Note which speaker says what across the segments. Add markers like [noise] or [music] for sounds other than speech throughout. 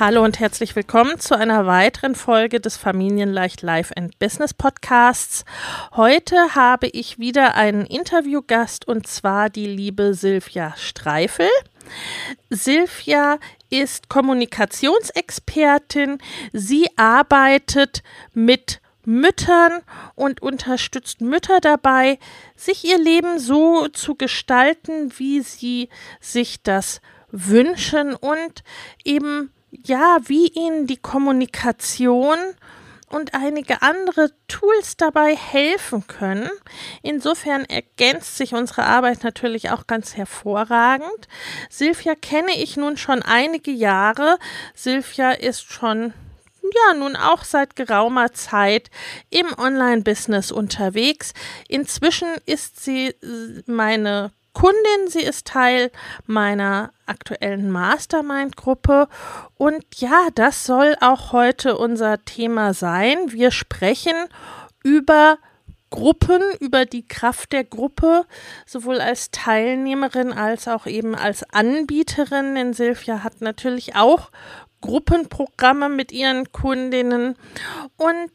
Speaker 1: Hallo und herzlich willkommen zu einer weiteren Folge des Familienleicht Life and Business Podcasts. Heute habe ich wieder einen Interviewgast und zwar die liebe Silvia Streifel. Silvia ist Kommunikationsexpertin. Sie arbeitet mit Müttern und unterstützt Mütter dabei, sich ihr Leben so zu gestalten, wie sie sich das wünschen und eben ja, wie ihnen die Kommunikation und einige andere Tools dabei helfen können. Insofern ergänzt sich unsere Arbeit natürlich auch ganz hervorragend. Silvia kenne ich nun schon einige Jahre. Silvia ist schon ja nun auch seit geraumer Zeit im Online-Business unterwegs. Inzwischen ist sie meine Kundin, sie ist Teil meiner aktuellen Mastermind-Gruppe. Und ja, das soll auch heute unser Thema sein. Wir sprechen über Gruppen, über die Kraft der Gruppe, sowohl als Teilnehmerin als auch eben als Anbieterin. Denn Silvia hat natürlich auch Gruppenprogramme mit ihren Kundinnen. Und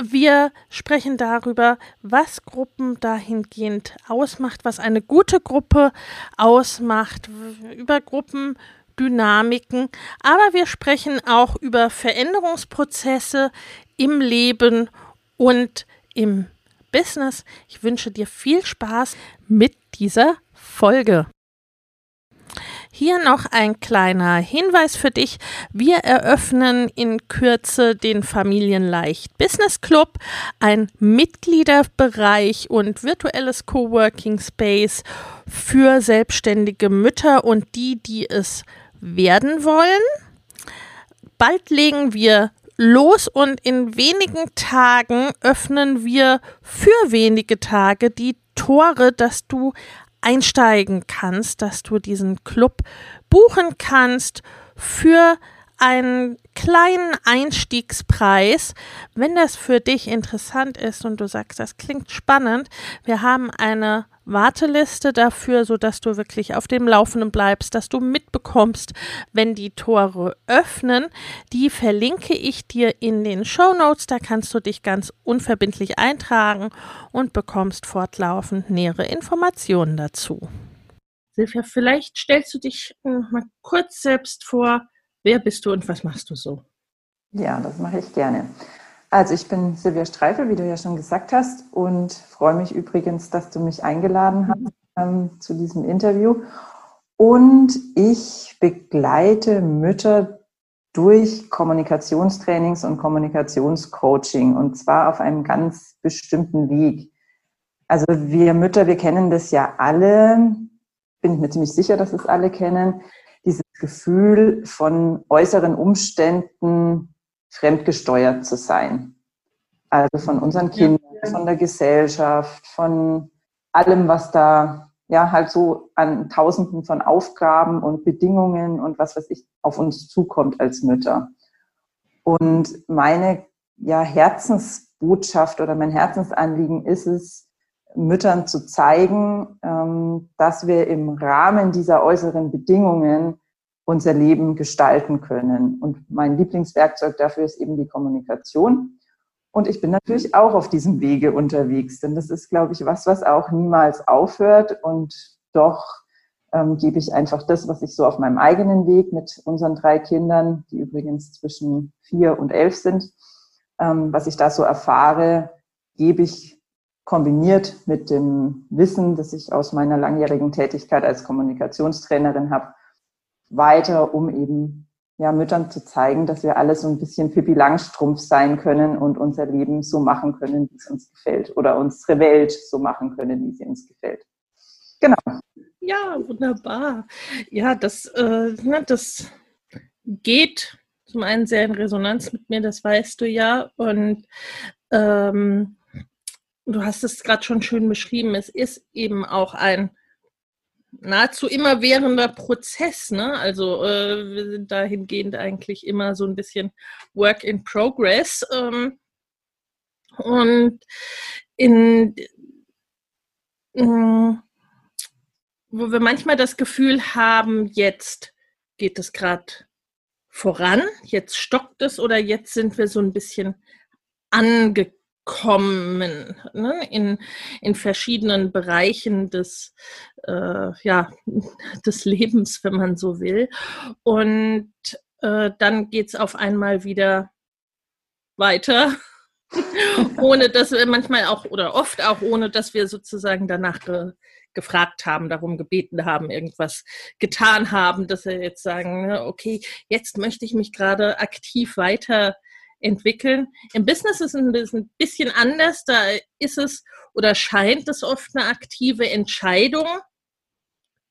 Speaker 1: wir sprechen darüber, was Gruppen dahingehend ausmacht, was eine gute Gruppe ausmacht, über Gruppendynamiken, aber wir sprechen auch über Veränderungsprozesse im Leben und im Business. Ich wünsche dir viel Spaß mit dieser Folge. Hier noch ein kleiner Hinweis für dich. Wir eröffnen in Kürze den Familienleicht Business Club, ein Mitgliederbereich und virtuelles Coworking Space für selbstständige Mütter und die, die es werden wollen. Bald legen wir los und in wenigen Tagen öffnen wir für wenige Tage die Tore, dass du einsteigen kannst, dass du diesen Club buchen kannst für einen kleinen Einstiegspreis. Wenn das für dich interessant ist und du sagst, das klingt spannend, wir haben eine Warteliste dafür, so dass du wirklich auf dem Laufenden bleibst, dass du mitbekommst, wenn die Tore öffnen. Die verlinke ich dir in den Show Notes. Da kannst du dich ganz unverbindlich eintragen und bekommst fortlaufend nähere Informationen dazu. Silvia, vielleicht stellst du dich mal kurz selbst vor. Wer bist du und was machst du so?
Speaker 2: Ja, das mache ich gerne. Also ich bin Silvia Streifel, wie du ja schon gesagt hast, und freue mich übrigens, dass du mich eingeladen hast ähm, zu diesem Interview. Und ich begleite Mütter durch Kommunikationstrainings und Kommunikationscoaching und zwar auf einem ganz bestimmten Weg. Also wir Mütter, wir kennen das ja alle, bin ich mir ziemlich sicher, dass es alle kennen, dieses Gefühl von äußeren Umständen fremdgesteuert zu sein. Also von unseren Kindern, von der Gesellschaft, von allem, was da ja halt so an Tausenden von Aufgaben und Bedingungen und was weiß ich auf uns zukommt als Mütter. Und meine ja, Herzensbotschaft oder mein Herzensanliegen ist es, Müttern zu zeigen, ähm, dass wir im Rahmen dieser äußeren Bedingungen unser Leben gestalten können. Und mein Lieblingswerkzeug dafür ist eben die Kommunikation. Und ich bin natürlich auch auf diesem Wege unterwegs, denn das ist, glaube ich, was, was auch niemals aufhört und doch ähm, gebe ich einfach das, was ich so auf meinem eigenen Weg mit unseren drei Kindern, die übrigens zwischen vier und elf sind, ähm, was ich da so erfahre, gebe ich kombiniert mit dem Wissen, das ich aus meiner langjährigen Tätigkeit als Kommunikationstrainerin habe, weiter, um eben ja, Müttern zu zeigen, dass wir alle so ein bisschen Pippi Langstrumpf sein können und unser Leben so machen können, wie es uns gefällt. Oder unsere Welt so machen können, wie sie uns gefällt.
Speaker 1: Genau. Ja, wunderbar. Ja, das, äh, ne, das geht zum einen sehr in Resonanz mit mir, das weißt du ja. Und ähm, du hast es gerade schon schön beschrieben, es ist eben auch ein nahezu immerwährender Prozess. Ne? Also äh, wir sind dahingehend eigentlich immer so ein bisschen Work in Progress. Ähm, und in, mm, wo wir manchmal das Gefühl haben, jetzt geht es gerade voran, jetzt stockt es oder jetzt sind wir so ein bisschen angekommen kommen ne, in, in verschiedenen Bereichen des, äh, ja, [laughs] des Lebens, wenn man so will. Und äh, dann geht es auf einmal wieder weiter, [laughs] ohne dass wir manchmal auch oder oft auch ohne, dass wir sozusagen danach ge gefragt haben, darum gebeten haben, irgendwas getan haben, dass wir jetzt sagen, ne, okay, jetzt möchte ich mich gerade aktiv weiter entwickeln. Im Business ist es ein bisschen anders. Da ist es oder scheint es oft eine aktive Entscheidung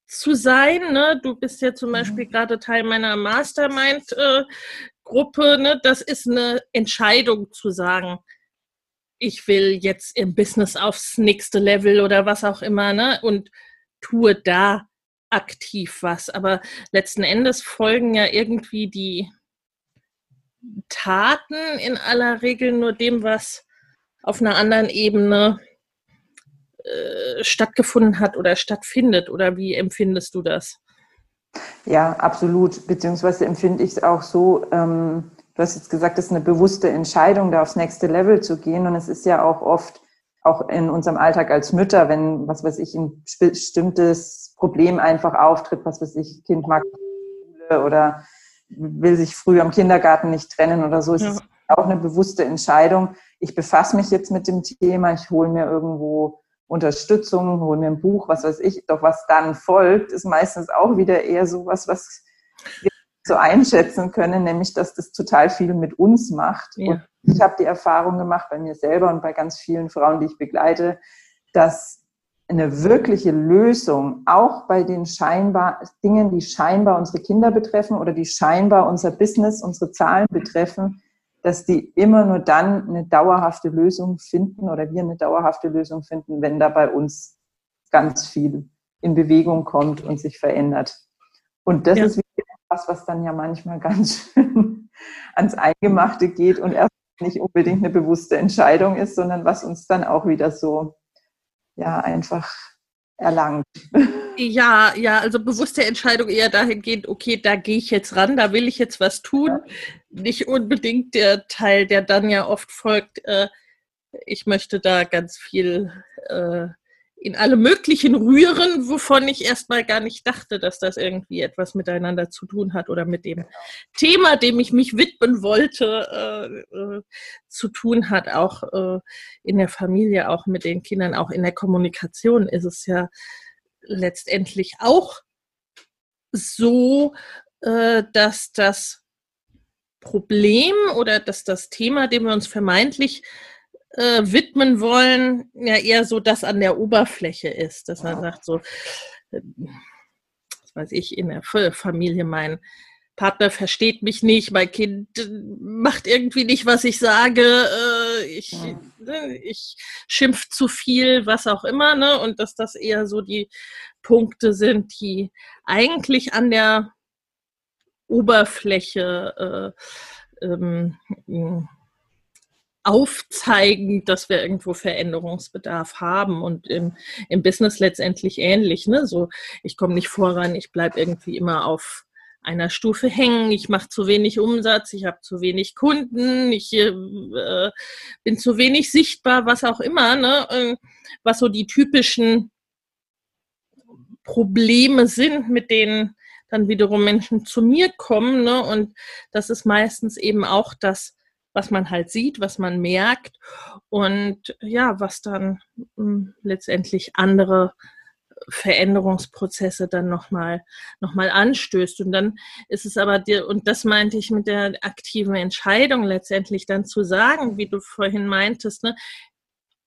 Speaker 1: zu sein. Ne? Du bist ja zum mhm. Beispiel gerade Teil meiner Mastermind-Gruppe. Ne? Das ist eine Entscheidung zu sagen, ich will jetzt im Business aufs nächste Level oder was auch immer ne? und tue da aktiv was. Aber letzten Endes folgen ja irgendwie die Taten in aller Regel nur dem, was auf einer anderen Ebene äh, stattgefunden hat oder stattfindet. Oder wie empfindest du das?
Speaker 2: Ja, absolut. Beziehungsweise empfinde ich es auch so, ähm, du hast jetzt gesagt, es ist eine bewusste Entscheidung, da aufs nächste Level zu gehen. Und es ist ja auch oft, auch in unserem Alltag als Mütter, wenn, was weiß ich, ein bestimmtes Problem einfach auftritt, was weiß ich, Kind mag oder will sich früh am Kindergarten nicht trennen oder so. Es ja. ist auch eine bewusste Entscheidung. Ich befasse mich jetzt mit dem Thema, ich hole mir irgendwo Unterstützung, hole mir ein Buch, was weiß ich. Doch was dann folgt, ist meistens auch wieder eher so was, was wir so einschätzen können, nämlich dass das total viel mit uns macht. Ja. Und ich habe die Erfahrung gemacht bei mir selber und bei ganz vielen Frauen, die ich begleite, dass eine wirkliche Lösung, auch bei den scheinbar Dingen, die scheinbar unsere Kinder betreffen oder die scheinbar unser Business, unsere Zahlen betreffen, dass die immer nur dann eine dauerhafte Lösung finden oder wir eine dauerhafte Lösung finden, wenn da bei uns ganz viel in Bewegung kommt und sich verändert. Und das ja. ist was, was dann ja manchmal ganz schön [laughs] ans Eingemachte geht und erst nicht unbedingt eine bewusste Entscheidung ist, sondern was uns dann auch wieder so ja einfach erlangt.
Speaker 1: Ja, ja, also bewusste Entscheidung eher dahingehend, okay, da gehe ich jetzt ran, da will ich jetzt was tun. Ja. Nicht unbedingt der Teil, der dann ja oft folgt, äh, ich möchte da ganz viel äh, in alle möglichen rühren, wovon ich erstmal gar nicht dachte, dass das irgendwie etwas miteinander zu tun hat oder mit dem Thema, dem ich mich widmen wollte, äh, äh, zu tun hat. Auch äh, in der Familie, auch mit den Kindern, auch in der Kommunikation ist es ja letztendlich auch so, äh, dass das Problem oder dass das Thema, dem wir uns vermeintlich äh, widmen wollen, ja eher so das an der Oberfläche ist, dass man sagt so, äh, was weiß ich, in der Familie mein Partner versteht mich nicht, mein Kind äh, macht irgendwie nicht, was ich sage, äh, ich, ne, ich schimpf zu viel, was auch immer, ne? Und dass das eher so die Punkte sind, die eigentlich an der Oberfläche äh, ähm, aufzeigen, dass wir irgendwo Veränderungsbedarf haben und im, im Business letztendlich ähnlich. Ne? So, ich komme nicht voran, ich bleibe irgendwie immer auf einer Stufe hängen, ich mache zu wenig Umsatz, ich habe zu wenig Kunden, ich äh, bin zu wenig sichtbar, was auch immer, ne? Äh, was so die typischen Probleme sind, mit denen dann wiederum Menschen zu mir kommen. Ne? Und das ist meistens eben auch das, was man halt sieht, was man merkt und ja, was dann hm, letztendlich andere Veränderungsprozesse dann nochmal noch mal anstößt. Und dann ist es aber dir, und das meinte ich mit der aktiven Entscheidung letztendlich dann zu sagen, wie du vorhin meintest, ne,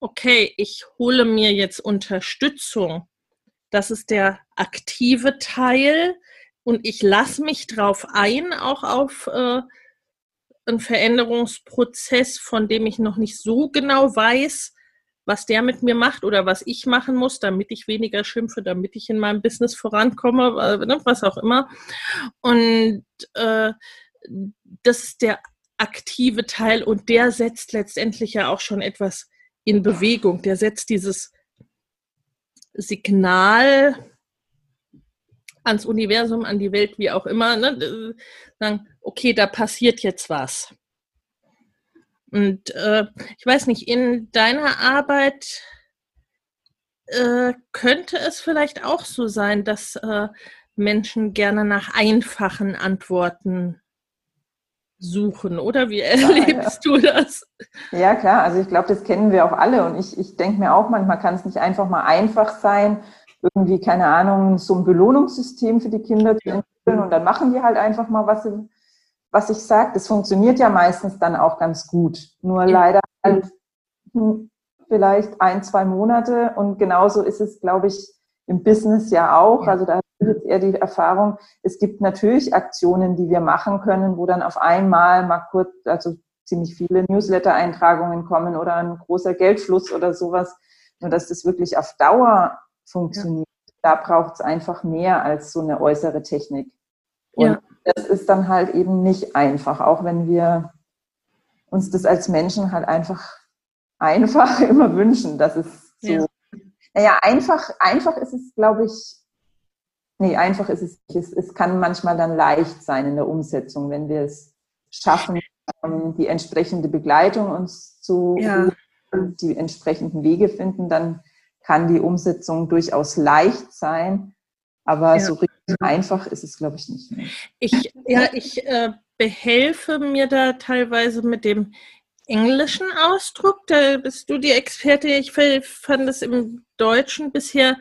Speaker 1: okay, ich hole mir jetzt Unterstützung. Das ist der aktive Teil und ich lasse mich drauf ein, auch auf äh, einen Veränderungsprozess, von dem ich noch nicht so genau weiß, was der mit mir macht oder was ich machen muss, damit ich weniger schimpfe, damit ich in meinem Business vorankomme, äh, ne, was auch immer. Und äh, das ist der aktive Teil und der setzt letztendlich ja auch schon etwas in Bewegung. Der setzt dieses Signal ans Universum, an die Welt, wie auch immer, ne? sagen, okay, da passiert jetzt was. Und äh, ich weiß nicht, in deiner Arbeit äh, könnte es vielleicht auch so sein, dass äh, Menschen gerne nach einfachen Antworten suchen, oder wie erlebst ja, ja. du das?
Speaker 2: Ja, klar, also ich glaube, das kennen wir auch alle und ich, ich denke mir auch, manchmal kann es nicht einfach mal einfach sein, irgendwie, keine Ahnung, so ein Belohnungssystem für die Kinder zu entwickeln und dann machen die halt einfach mal, was, was ich sage. Das funktioniert ja meistens dann auch ganz gut. Nur leider halt vielleicht ein, zwei Monate und genauso ist es, glaube ich, im Business ja auch. Also da jetzt eher die Erfahrung, es gibt natürlich Aktionen, die wir machen können, wo dann auf einmal mal kurz, also ziemlich viele Newsletter-Eintragungen kommen oder ein großer Geldfluss oder sowas. Nur dass das wirklich auf Dauer funktioniert. Ja. Da braucht es einfach mehr als so eine äußere Technik. Und ja. Das ist dann halt eben nicht einfach, auch wenn wir uns das als Menschen halt einfach [laughs] einfach immer wünschen, dass es so. Ja. Naja, einfach, einfach ist es, glaube ich, nee, einfach ist es nicht. Es, es kann manchmal dann leicht sein in der Umsetzung, wenn wir es schaffen, ähm, die entsprechende Begleitung uns zu, ja. die entsprechenden Wege finden, dann kann die Umsetzung durchaus leicht sein, aber ja. so richtig einfach ist es, glaube ich, nicht. Mehr.
Speaker 1: Ich, ja, ich äh, behelfe mir da teilweise mit dem englischen Ausdruck. Da bist du die Experte. Ich fand es im Deutschen bisher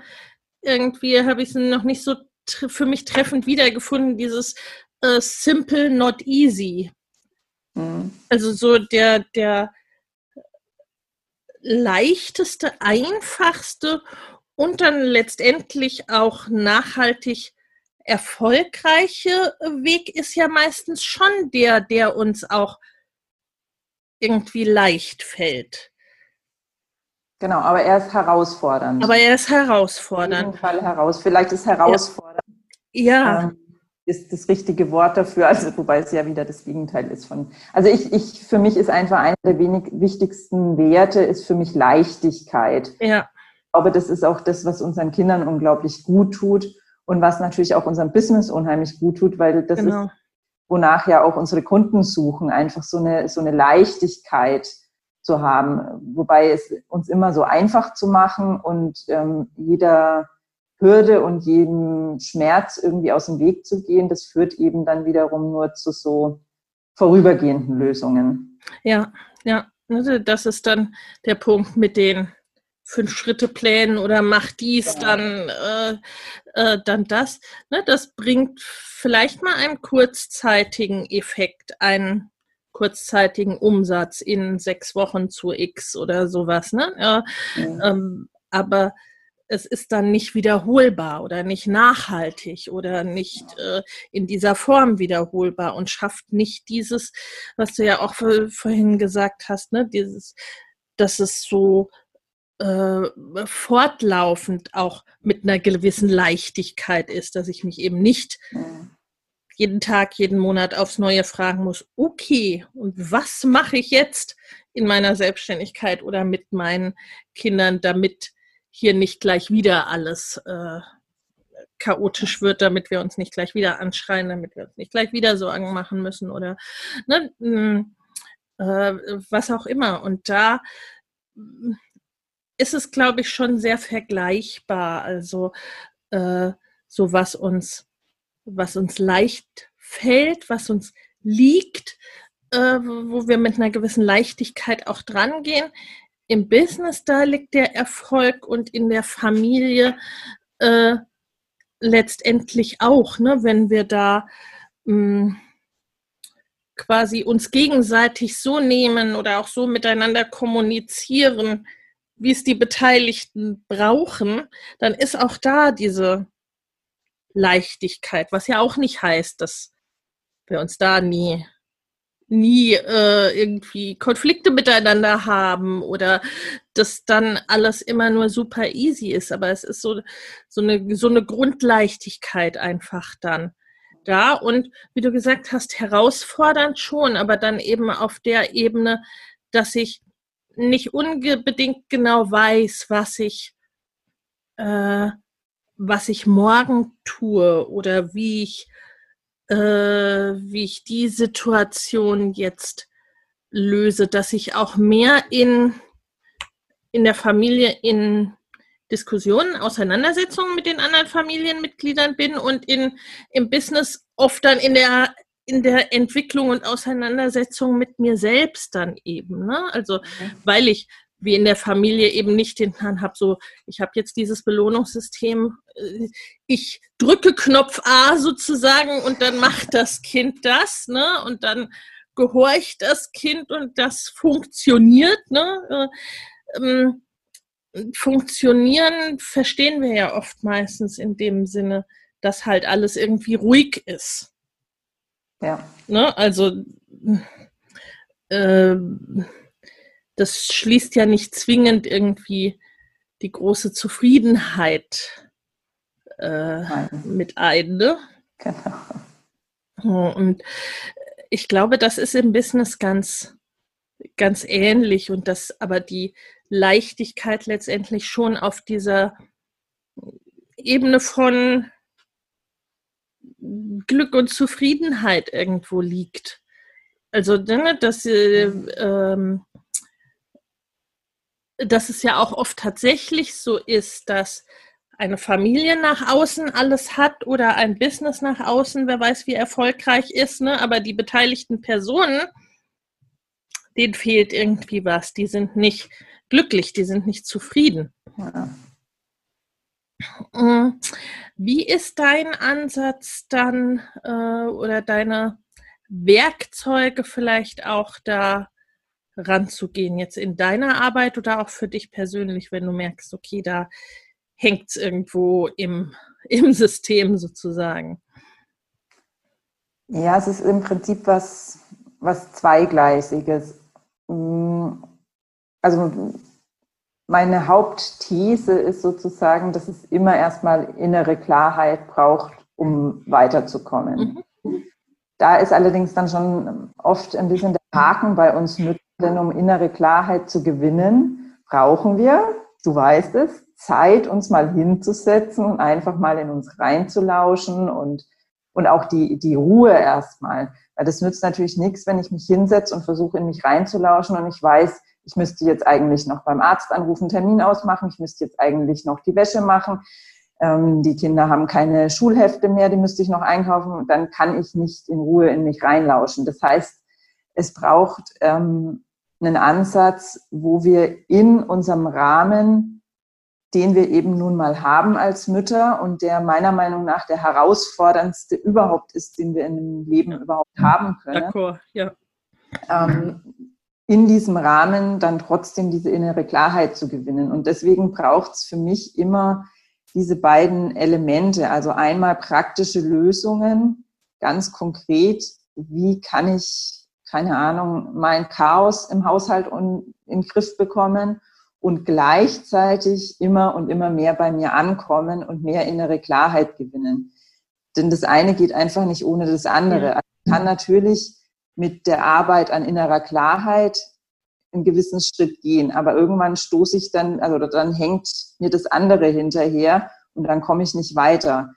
Speaker 1: irgendwie, habe ich es noch nicht so für mich treffend wiedergefunden, dieses äh, simple, not easy. Mhm. Also so der, der leichteste, einfachste und dann letztendlich auch nachhaltig erfolgreiche Weg ist ja meistens schon der, der uns auch irgendwie leicht fällt.
Speaker 2: Genau, aber er ist herausfordernd.
Speaker 1: Aber er ist herausfordernd.
Speaker 2: Auf jeden Fall heraus. Vielleicht ist herausfordernd.
Speaker 1: Ja. Ähm,
Speaker 2: ist das richtige Wort dafür, also wobei es ja wieder das Gegenteil ist von. Also ich, ich für mich ist einfach einer der wenig wichtigsten Werte ist für mich Leichtigkeit.
Speaker 1: Ja.
Speaker 2: Aber das ist auch das, was unseren Kindern unglaublich gut tut und was natürlich auch unserem Business unheimlich gut tut, weil das genau. ist, wonach ja auch unsere Kunden suchen, einfach so eine, so eine Leichtigkeit zu haben, wobei es uns immer so einfach zu machen und ähm, jeder Hürde und jedem Schmerz irgendwie aus dem Weg zu gehen, das führt eben dann wiederum nur zu so vorübergehenden Lösungen.
Speaker 1: Ja, ja, also das ist dann der Punkt mit den Fünf-Schritte-Plänen oder mach dies, dann, äh, äh, dann das. Ne, das bringt vielleicht mal einen kurzzeitigen Effekt, einen kurzzeitigen Umsatz in sechs Wochen zu X oder sowas. Ne? Ja, ja. Ähm, aber es ist dann nicht wiederholbar oder nicht nachhaltig oder nicht äh, in dieser Form wiederholbar und schafft nicht dieses, was du ja auch vorhin gesagt hast, ne, dieses, dass es so äh, fortlaufend auch mit einer gewissen Leichtigkeit ist, dass ich mich eben nicht jeden Tag, jeden Monat aufs Neue fragen muss, okay, und was mache ich jetzt in meiner Selbstständigkeit oder mit meinen Kindern, damit hier nicht gleich wieder alles äh, chaotisch wird, damit wir uns nicht gleich wieder anschreien, damit wir uns nicht gleich wieder Sorgen machen müssen oder ne, hm, äh, was auch immer. Und da ist es, glaube ich, schon sehr vergleichbar. Also äh, so was uns, was uns leicht fällt, was uns liegt, äh, wo wir mit einer gewissen Leichtigkeit auch dran gehen. Im Business, da liegt der Erfolg und in der Familie äh, letztendlich auch, ne, wenn wir da mh, hm, quasi uns gegenseitig so nehmen oder auch so miteinander kommunizieren, wie es die Beteiligten brauchen, dann ist auch da diese Leichtigkeit, was ja auch nicht heißt, dass wir uns da nie nie äh, irgendwie Konflikte miteinander haben oder dass dann alles immer nur super easy ist. Aber es ist so, so, eine, so eine Grundleichtigkeit einfach dann da. Und wie du gesagt hast, herausfordernd schon, aber dann eben auf der Ebene, dass ich nicht unbedingt genau weiß, was ich, äh, was ich morgen tue oder wie ich äh, wie ich die Situation jetzt löse, dass ich auch mehr in, in der Familie in Diskussionen, Auseinandersetzungen mit den anderen Familienmitgliedern bin und in, im Business oft dann in der, in der Entwicklung und Auseinandersetzung mit mir selbst dann eben. Ne? Also, okay. weil ich wie in der Familie eben nicht den Plan habe, so, ich habe jetzt dieses Belohnungssystem, äh, ich drücke Knopf A sozusagen und dann macht das Kind das, ne? Und dann gehorcht das Kind und das funktioniert, ne? Äh, ähm, funktionieren verstehen wir ja oft meistens in dem Sinne, dass halt alles irgendwie ruhig ist. Ja. Ne? Also äh, das schließt ja nicht zwingend irgendwie die große Zufriedenheit äh, mit ein. Ne? Genau. Und ich glaube, das ist im Business ganz, ganz ähnlich und dass aber die Leichtigkeit letztendlich schon auf dieser Ebene von Glück und Zufriedenheit irgendwo liegt. Also, ne, dass äh, ähm, dass es ja auch oft tatsächlich so ist, dass eine Familie nach außen alles hat oder ein Business nach außen, wer weiß, wie erfolgreich ist, ne? aber die beteiligten Personen, denen fehlt irgendwie was. Die sind nicht glücklich, die sind nicht zufrieden. Ja. Mm. Wie ist dein Ansatz dann äh, oder deine Werkzeuge vielleicht auch da ranzugehen, jetzt in deiner Arbeit oder auch für dich persönlich, wenn du merkst, okay, da hängt es irgendwo im, [laughs] im System sozusagen?
Speaker 2: Ja, es ist im Prinzip was, was Zweigleisiges. Mm, also meine Hauptthese ist sozusagen, dass es immer erstmal innere Klarheit braucht, um weiterzukommen. Mhm. Da ist allerdings dann schon oft ein bisschen der Haken bei uns Müttern, denn um innere Klarheit zu gewinnen, brauchen wir, du weißt es, Zeit, uns mal hinzusetzen und einfach mal in uns reinzulauschen und, und auch die, die Ruhe erstmal. Weil das nützt natürlich nichts, wenn ich mich hinsetze und versuche, in mich reinzulauschen und ich weiß, ich müsste jetzt eigentlich noch beim Arzt anrufen, Termin ausmachen, ich müsste jetzt eigentlich noch die Wäsche machen, ähm, die Kinder haben keine Schulhefte mehr, die müsste ich noch einkaufen, dann kann ich nicht in Ruhe in mich reinlauschen. Das heißt, es braucht ähm, einen Ansatz, wo wir in unserem Rahmen, den wir eben nun mal haben als Mütter und der meiner Meinung nach der herausforderndste überhaupt ist, den wir in einem Leben überhaupt haben können. D'accord, ja. Ähm, in diesem Rahmen dann trotzdem diese innere Klarheit zu gewinnen. Und deswegen braucht es für mich immer diese beiden Elemente, also einmal praktische Lösungen, ganz konkret, wie kann ich keine Ahnung, mein Chaos im Haushalt in den Griff bekommen und gleichzeitig immer und immer mehr bei mir ankommen und mehr innere Klarheit gewinnen. Denn das eine geht einfach nicht ohne das andere. Also ich kann natürlich mit der Arbeit an innerer Klarheit einen gewissen Schritt gehen, aber irgendwann stoße ich dann, also dann hängt mir das andere hinterher und dann komme ich nicht weiter.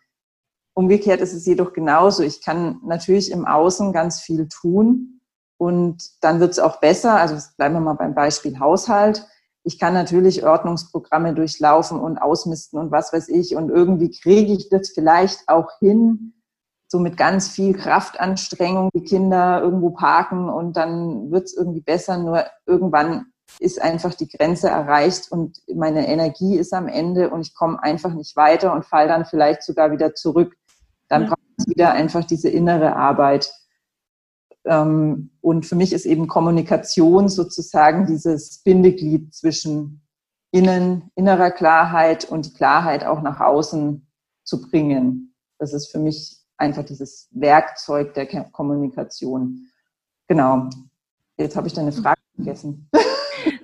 Speaker 2: Umgekehrt ist es jedoch genauso. Ich kann natürlich im Außen ganz viel tun, und dann wird es auch besser. Also bleiben wir mal beim Beispiel Haushalt. ich kann natürlich Ordnungsprogramme durchlaufen und ausmisten und was weiß ich. Und irgendwie kriege ich das vielleicht auch hin, so mit ganz viel Kraftanstrengung die Kinder irgendwo parken und dann wird es irgendwie besser. Nur irgendwann ist einfach die Grenze erreicht und meine Energie ist am Ende und ich komme einfach nicht weiter und fall dann vielleicht sogar wieder zurück. Dann ja. braucht es wieder einfach diese innere Arbeit. Ähm, und für mich ist eben Kommunikation sozusagen dieses Bindeglied zwischen innen, innerer Klarheit und die Klarheit auch nach außen zu bringen. Das ist für mich einfach dieses Werkzeug der Kommunikation. Genau. Jetzt habe ich deine Frage vergessen. [laughs]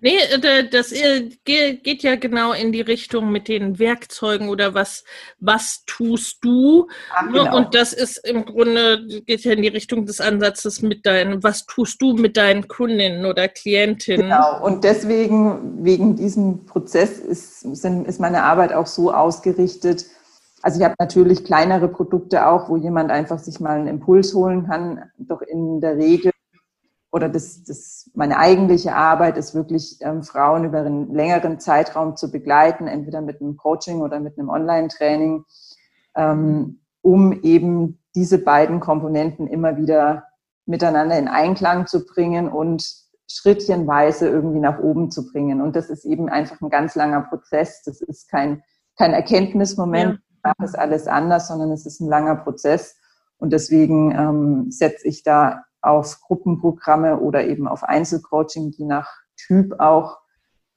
Speaker 1: Nee, äh, das äh, geht ja genau in die Richtung mit den Werkzeugen oder was, was tust du? Ach, ne, genau. Und das ist im Grunde, geht ja in die Richtung des Ansatzes mit deinen, was tust du mit deinen Kundinnen oder Klientinnen?
Speaker 2: Genau, und deswegen, wegen diesem Prozess ist, sind, ist meine Arbeit auch so ausgerichtet. Also ich habe natürlich kleinere Produkte auch, wo jemand einfach sich mal einen Impuls holen kann. Doch in der Regel oder das, das, meine eigentliche Arbeit ist wirklich, ähm, Frauen über einen längeren Zeitraum zu begleiten, entweder mit einem Coaching oder mit einem Online-Training, ähm, um eben diese beiden Komponenten immer wieder miteinander in Einklang zu bringen und schrittchenweise irgendwie nach oben zu bringen. Und das ist eben einfach ein ganz langer Prozess. Das ist kein, kein Erkenntnismoment, ja. Mache es alles anders, sondern es ist ein langer Prozess. Und deswegen ähm, setze ich da auf Gruppenprogramme oder eben auf Einzelcoaching, die nach Typ auch,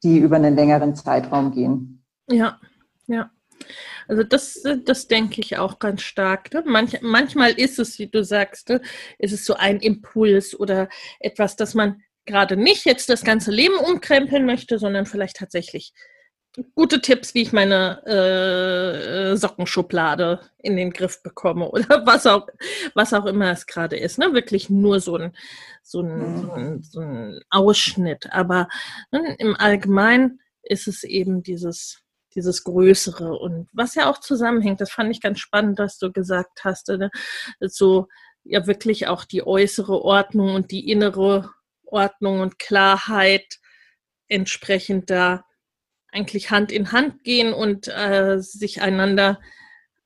Speaker 2: die über einen längeren Zeitraum gehen.
Speaker 1: Ja, ja. Also das, das denke ich auch ganz stark. Ne? Manch, manchmal ist es, wie du sagst, ne? ist es so ein Impuls oder etwas, das man gerade nicht jetzt das ganze Leben umkrempeln möchte, sondern vielleicht tatsächlich gute Tipps, wie ich meine äh, Sockenschublade in den Griff bekomme oder [laughs] was auch, was auch immer es gerade ist. Ne? Wirklich nur so ein, so ein, so ein, so ein Ausschnitt. Aber ne, im Allgemeinen ist es eben dieses, dieses Größere und was ja auch zusammenhängt, das fand ich ganz spannend, dass du gesagt hast, ne? so ja wirklich auch die äußere Ordnung und die innere Ordnung und Klarheit entsprechend da eigentlich Hand in Hand gehen und äh, sich einander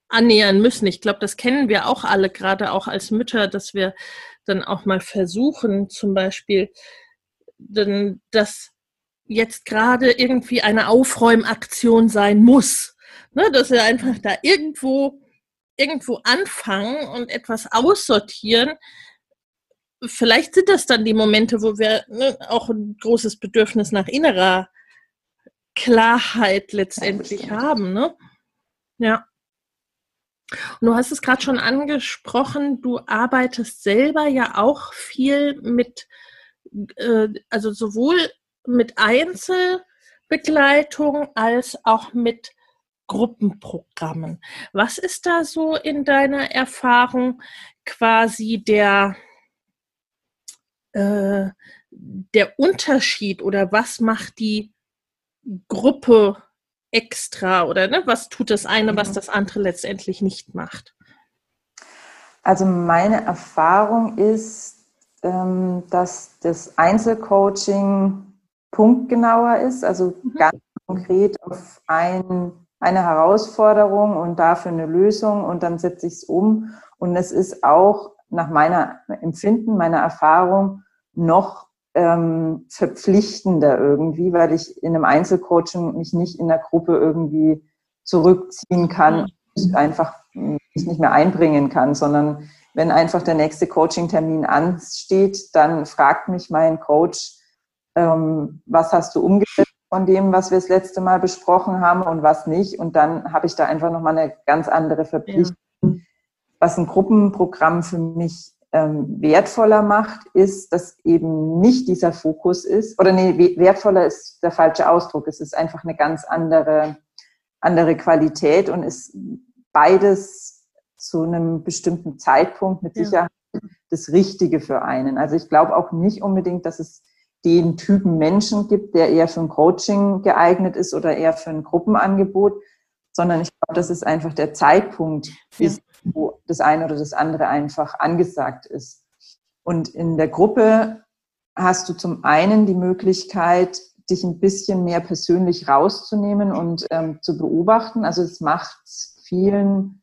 Speaker 1: annähern müssen. Ich glaube, das kennen wir auch alle, gerade auch als Mütter, dass wir dann auch mal versuchen, zum Beispiel, denn, dass jetzt gerade irgendwie eine Aufräumaktion sein muss. Ne, dass wir einfach da irgendwo, irgendwo anfangen und etwas aussortieren. Vielleicht sind das dann die Momente, wo wir ne, auch ein großes Bedürfnis nach innerer Klarheit letztendlich ja, haben. Ne? Ja. Und du hast es gerade schon angesprochen, du arbeitest selber ja auch viel mit, äh, also sowohl mit Einzelbegleitung als auch mit Gruppenprogrammen. Was ist da so in deiner Erfahrung quasi der, äh, der Unterschied oder was macht die Gruppe extra oder ne, was tut das eine, was mhm. das andere letztendlich nicht macht?
Speaker 2: Also meine Erfahrung ist, ähm, dass das Einzelcoaching punktgenauer ist, also mhm. ganz konkret auf ein, eine Herausforderung und dafür eine Lösung und dann setze ich es um. Und es ist auch nach meiner Empfinden, meiner Erfahrung noch ähm, verpflichtender irgendwie, weil ich in einem Einzelcoaching mich nicht in der Gruppe irgendwie zurückziehen kann und einfach mich nicht mehr einbringen kann, sondern wenn einfach der nächste Coaching-Termin ansteht, dann fragt mich mein Coach, ähm, was hast du umgesetzt von dem, was wir das letzte Mal besprochen haben und was nicht. Und dann habe ich da einfach nochmal eine ganz andere Verpflichtung. Ja. Was ein Gruppenprogramm für mich ähm, wertvoller macht, ist, dass eben nicht dieser Fokus ist, oder nee, wertvoller ist der falsche Ausdruck. Es ist einfach eine ganz andere, andere Qualität und ist beides zu einem bestimmten Zeitpunkt mit Sicherheit ja. das Richtige für einen. Also ich glaube auch nicht unbedingt, dass es den Typen Menschen gibt, der eher für ein Coaching geeignet ist oder eher für ein Gruppenangebot, sondern ich glaube, das ist einfach der Zeitpunkt, ja. Wo das eine oder das andere einfach angesagt ist. Und in der Gruppe hast du zum einen die Möglichkeit, dich ein bisschen mehr persönlich rauszunehmen und ähm, zu beobachten. Also es macht vielen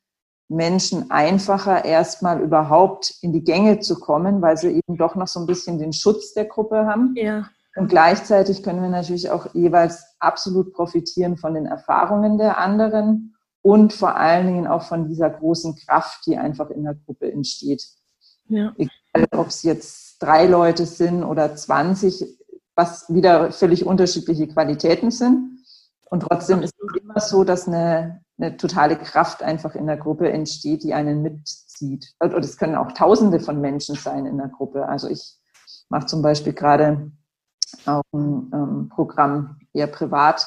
Speaker 2: Menschen einfacher, erstmal überhaupt in die Gänge zu kommen, weil sie eben doch noch so ein bisschen den Schutz der Gruppe haben.
Speaker 1: Ja.
Speaker 2: Und gleichzeitig können wir natürlich auch jeweils absolut profitieren von den Erfahrungen der anderen und vor allen Dingen auch von dieser großen Kraft, die einfach in der Gruppe entsteht. Ja. Egal, ob es jetzt drei Leute sind oder 20, was wieder völlig unterschiedliche Qualitäten sind. Und trotzdem ist es immer so, dass eine, eine totale Kraft einfach in der Gruppe entsteht, die einen mitzieht. Und es können auch Tausende von Menschen sein in der Gruppe. Also ich mache zum Beispiel gerade auch ein ähm, Programm eher privat,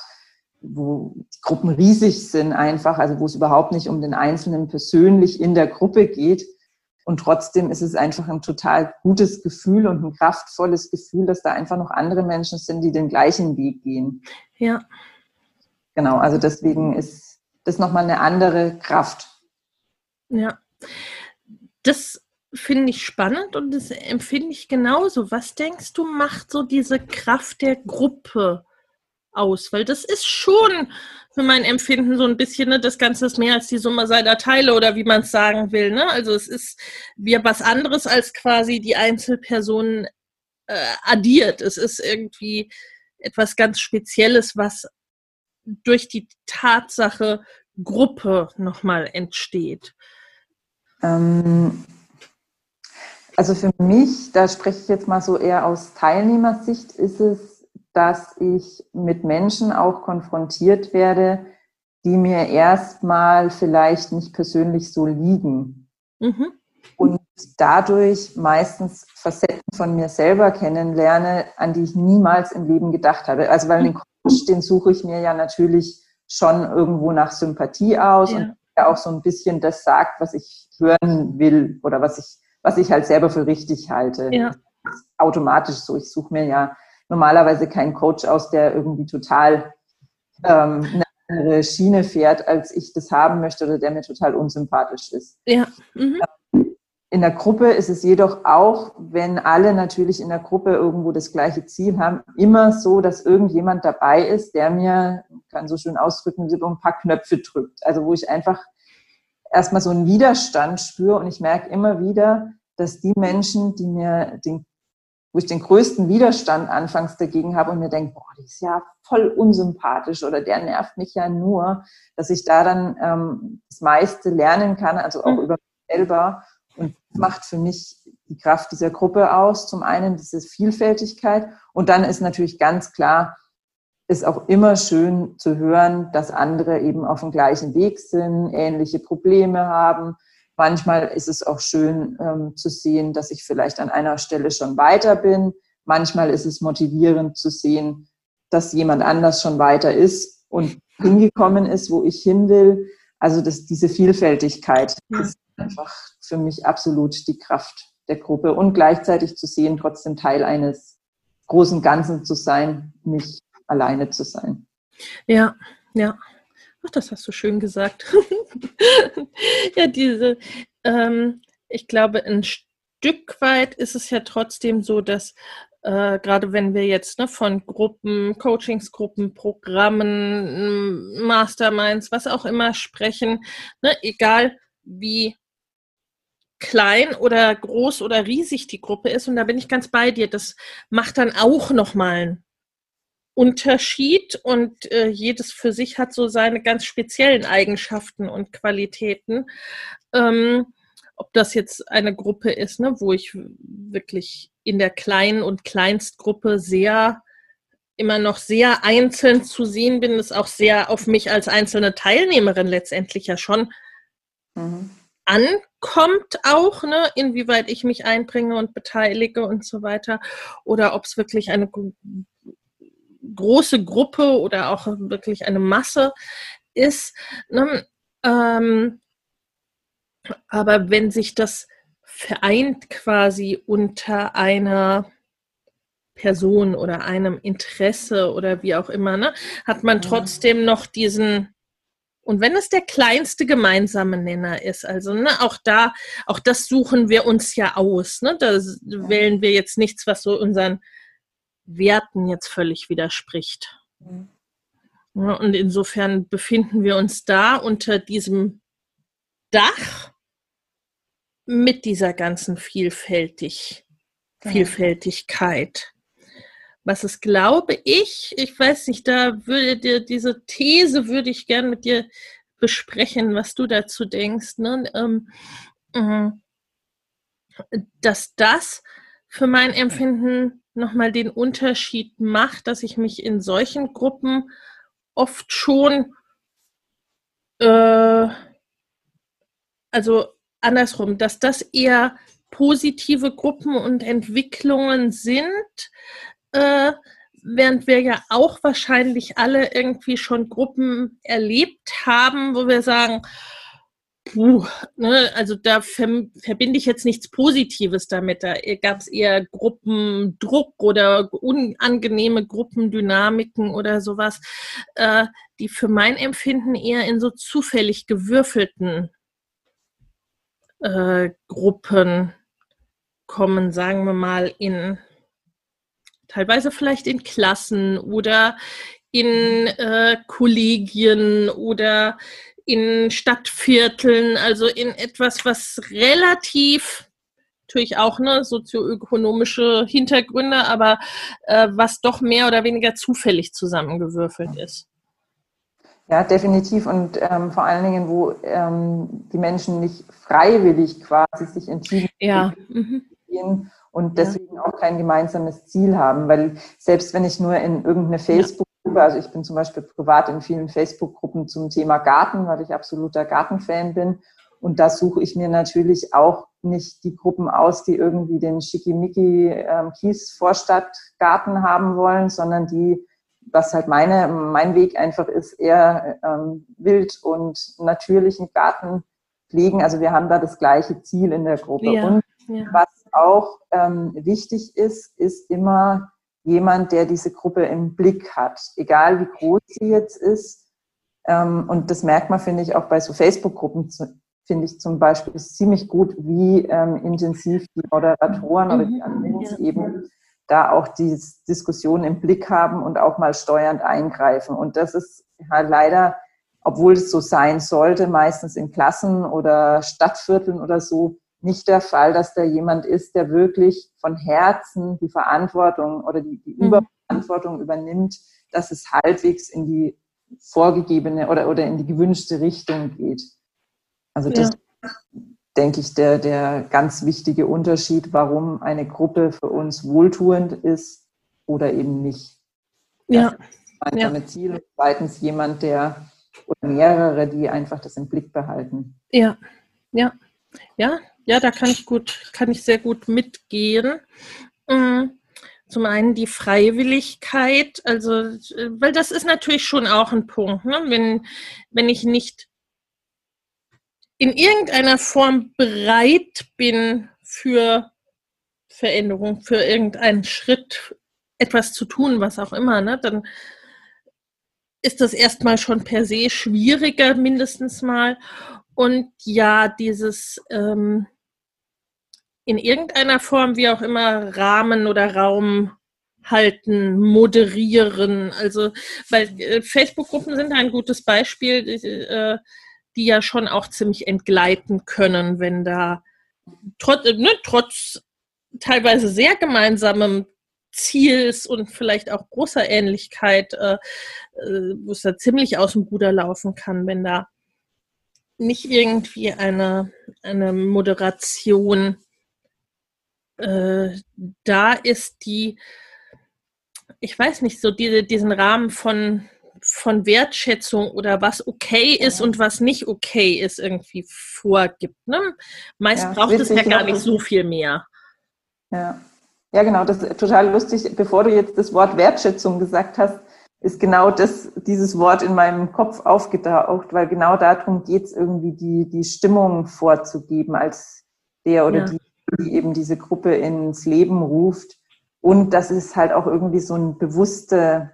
Speaker 2: wo die Gruppen riesig sind einfach, also wo es überhaupt nicht um den Einzelnen persönlich in der Gruppe geht. Und trotzdem ist es einfach ein total gutes Gefühl und ein kraftvolles Gefühl, dass da einfach noch andere Menschen sind, die den gleichen Weg gehen.
Speaker 1: Ja.
Speaker 2: Genau, also deswegen ist das nochmal eine andere Kraft.
Speaker 1: Ja. Das finde ich spannend und das empfinde ich genauso. Was denkst du, macht so diese Kraft der Gruppe aus? Weil das ist schon für mein Empfinden so ein bisschen, ne, das Ganze ist mehr als die Summe seiner Teile oder wie man es sagen will. Ne? Also es ist wir was anderes als quasi die Einzelpersonen äh, addiert. Es ist irgendwie etwas ganz Spezielles, was durch die Tatsache Gruppe nochmal entsteht.
Speaker 2: Ähm, also für mich, da spreche ich jetzt mal so eher aus Teilnehmersicht, ist es, dass ich mit Menschen auch konfrontiert werde, die mir erstmal vielleicht nicht persönlich so liegen. Mhm. Und dadurch meistens Facetten von mir selber kennenlerne, an die ich niemals im Leben gedacht habe. Also weil den Coach, den suche ich mir ja natürlich schon irgendwo nach Sympathie aus ja. und der auch so ein bisschen das sagt, was ich hören will oder was ich was ich halt selber für richtig halte. Ja. Automatisch so. Ich suche mir ja normalerweise keinen Coach aus, der irgendwie total ähm, eine andere Schiene fährt, als ich das haben möchte oder der mir total unsympathisch ist.
Speaker 1: Ja. Mhm.
Speaker 2: In der Gruppe ist es jedoch auch, wenn alle natürlich in der Gruppe irgendwo das gleiche Ziel haben, immer so, dass irgendjemand dabei ist, der mir, kann so schön ausdrücken, ein paar Knöpfe drückt. Also wo ich einfach erstmal so einen Widerstand spüre und ich merke immer wieder, dass die Menschen, die mir den, wo ich den größten Widerstand anfangs dagegen habe und mir denke, boah, die ist ja voll unsympathisch oder der nervt mich ja nur, dass ich da dann ähm, das meiste lernen kann, also auch mhm. über mich selber. Und das macht für mich die Kraft dieser Gruppe aus. Zum einen diese Vielfältigkeit und dann ist natürlich ganz klar, ist auch immer schön zu hören, dass andere eben auf dem gleichen Weg sind, ähnliche Probleme haben. Manchmal ist es auch schön ähm, zu sehen, dass ich vielleicht an einer Stelle schon weiter bin. Manchmal ist es motivierend zu sehen, dass jemand anders schon weiter ist und hingekommen ist, wo ich hin will. Also das, diese Vielfältigkeit ja. ist einfach für mich absolut die Kraft der Gruppe und gleichzeitig zu sehen, trotzdem Teil eines großen Ganzen zu sein, nicht alleine zu sein.
Speaker 1: Ja, ja. Ach, das hast du schön gesagt. [laughs] ja, diese, ähm, ich glaube, ein Stück weit ist es ja trotzdem so, dass äh, gerade wenn wir jetzt ne, von Gruppen, Coachingsgruppen, Programmen, Masterminds, was auch immer sprechen, ne, egal wie klein oder groß oder riesig die Gruppe ist, und da bin ich ganz bei dir, das macht dann auch nochmal einen Unterschied und äh, jedes für sich hat so seine ganz speziellen Eigenschaften und Qualitäten. Ähm, ob das jetzt eine Gruppe ist, ne, wo ich wirklich in der kleinen und Kleinstgruppe sehr immer noch sehr einzeln zu sehen bin, ist auch sehr auf mich als einzelne Teilnehmerin letztendlich ja schon mhm. ankommt auch, ne, inwieweit ich mich einbringe und beteilige und so weiter, oder ob es wirklich eine große Gruppe oder auch wirklich eine Masse ist. Ne? Ähm, aber wenn sich das vereint quasi unter einer Person oder einem Interesse oder wie auch immer, ne, hat man trotzdem noch diesen, und wenn es der kleinste gemeinsame Nenner ist, also ne, auch da, auch das suchen wir uns ja aus. Ne, da wählen wir jetzt nichts, was so unseren Werten jetzt völlig widerspricht. Mhm. Ja, und insofern befinden wir uns da unter diesem Dach mit dieser ganzen Vielfältig, Vielfältigkeit. Was es glaube ich, ich weiß nicht, da würde dir diese These würde ich gern mit dir besprechen, was du dazu denkst, ne? ähm, äh, dass das für mein Empfinden nochmal den Unterschied macht, dass ich mich in solchen Gruppen oft schon, äh, also andersrum, dass das eher positive Gruppen und Entwicklungen sind, äh, während wir ja auch wahrscheinlich alle irgendwie schon Gruppen erlebt haben, wo wir sagen, puh, ne, also da verbinde ich jetzt nichts Positives damit. Da gab es eher Gruppendruck oder unangenehme Gruppendynamiken oder sowas, äh, die für mein Empfinden eher in so zufällig gewürfelten äh, Gruppen kommen, sagen wir mal, in teilweise vielleicht in Klassen oder in äh, Kollegien oder in Stadtvierteln, also in etwas, was relativ natürlich auch ne, sozioökonomische Hintergründe, aber äh, was doch mehr oder weniger zufällig zusammengewürfelt ist.
Speaker 2: Ja, definitiv. Und ähm, vor allen Dingen, wo ähm, die Menschen nicht freiwillig quasi sich entschieden
Speaker 1: ja.
Speaker 2: Mhm. und deswegen ja. auch kein gemeinsames Ziel haben. Weil selbst wenn ich nur in irgendeine Facebook-Gruppe, also ich bin zum Beispiel privat in vielen Facebook-Gruppen zum Thema Garten, weil ich absoluter Gartenfan bin. Und da suche ich mir natürlich auch nicht die Gruppen aus, die irgendwie den schickimicki ähm, Kies-Vorstadtgarten haben wollen, sondern die was halt meine, mein Weg einfach ist, eher ähm, wild und natürlichen Garten pflegen. Also wir haben da das gleiche Ziel in der Gruppe. Ja, und ja. was auch ähm, wichtig ist, ist immer jemand, der diese Gruppe im Blick hat, egal wie groß sie jetzt ist. Ähm, und das merkt man, finde ich, auch bei so Facebook-Gruppen, finde ich zum Beispiel ziemlich gut, wie ähm, intensiv die Moderatoren mhm. oder die Admins ja. eben da auch die Diskussion im Blick haben und auch mal steuernd eingreifen. Und das ist halt leider, obwohl es so sein sollte, meistens in Klassen oder Stadtvierteln oder so, nicht der Fall, dass da jemand ist, der wirklich von Herzen die Verantwortung oder die, die mhm. Überverantwortung übernimmt, dass es halbwegs in die vorgegebene oder, oder in die gewünschte Richtung geht. Also das ja denke ich, der, der ganz wichtige Unterschied, warum eine Gruppe für uns wohltuend ist oder eben nicht.
Speaker 1: Ja.
Speaker 2: Gemeinsame ja. Ziele. Zweitens jemand, der oder mehrere, die einfach das im Blick behalten.
Speaker 1: Ja, ja, ja, ja, da kann ich gut, kann ich sehr gut mitgehen. Mm, zum einen die Freiwilligkeit, also, weil das ist natürlich schon auch ein Punkt, ne? wenn, wenn ich nicht in irgendeiner Form bereit bin für Veränderung, für irgendeinen Schritt, etwas zu tun, was auch immer, ne, dann ist das erstmal schon per se schwieriger, mindestens mal. Und ja, dieses ähm, in irgendeiner Form, wie auch immer, Rahmen oder Raum halten, moderieren. Also, weil äh, Facebook-Gruppen sind ein gutes Beispiel. Äh, die ja schon auch ziemlich entgleiten können, wenn da trotz, ne, trotz teilweise sehr gemeinsamem Ziels und vielleicht auch großer Ähnlichkeit, äh, äh, wo es da ziemlich aus dem Ruder laufen kann, wenn da nicht irgendwie eine, eine Moderation äh, da ist, die, ich weiß nicht, so diese, diesen Rahmen von von Wertschätzung oder was okay ist ja. und was nicht okay ist, irgendwie vorgibt. Ne? Meist ja, braucht es ja gar nicht so viel mehr.
Speaker 2: Ja. ja, genau, das ist total lustig. Bevor du jetzt das Wort Wertschätzung gesagt hast, ist genau das, dieses Wort in meinem Kopf aufgetaucht, weil genau darum geht es irgendwie, die, die Stimmung vorzugeben, als der oder ja. die, die eben diese Gruppe ins Leben ruft. Und das ist halt auch irgendwie so ein bewusste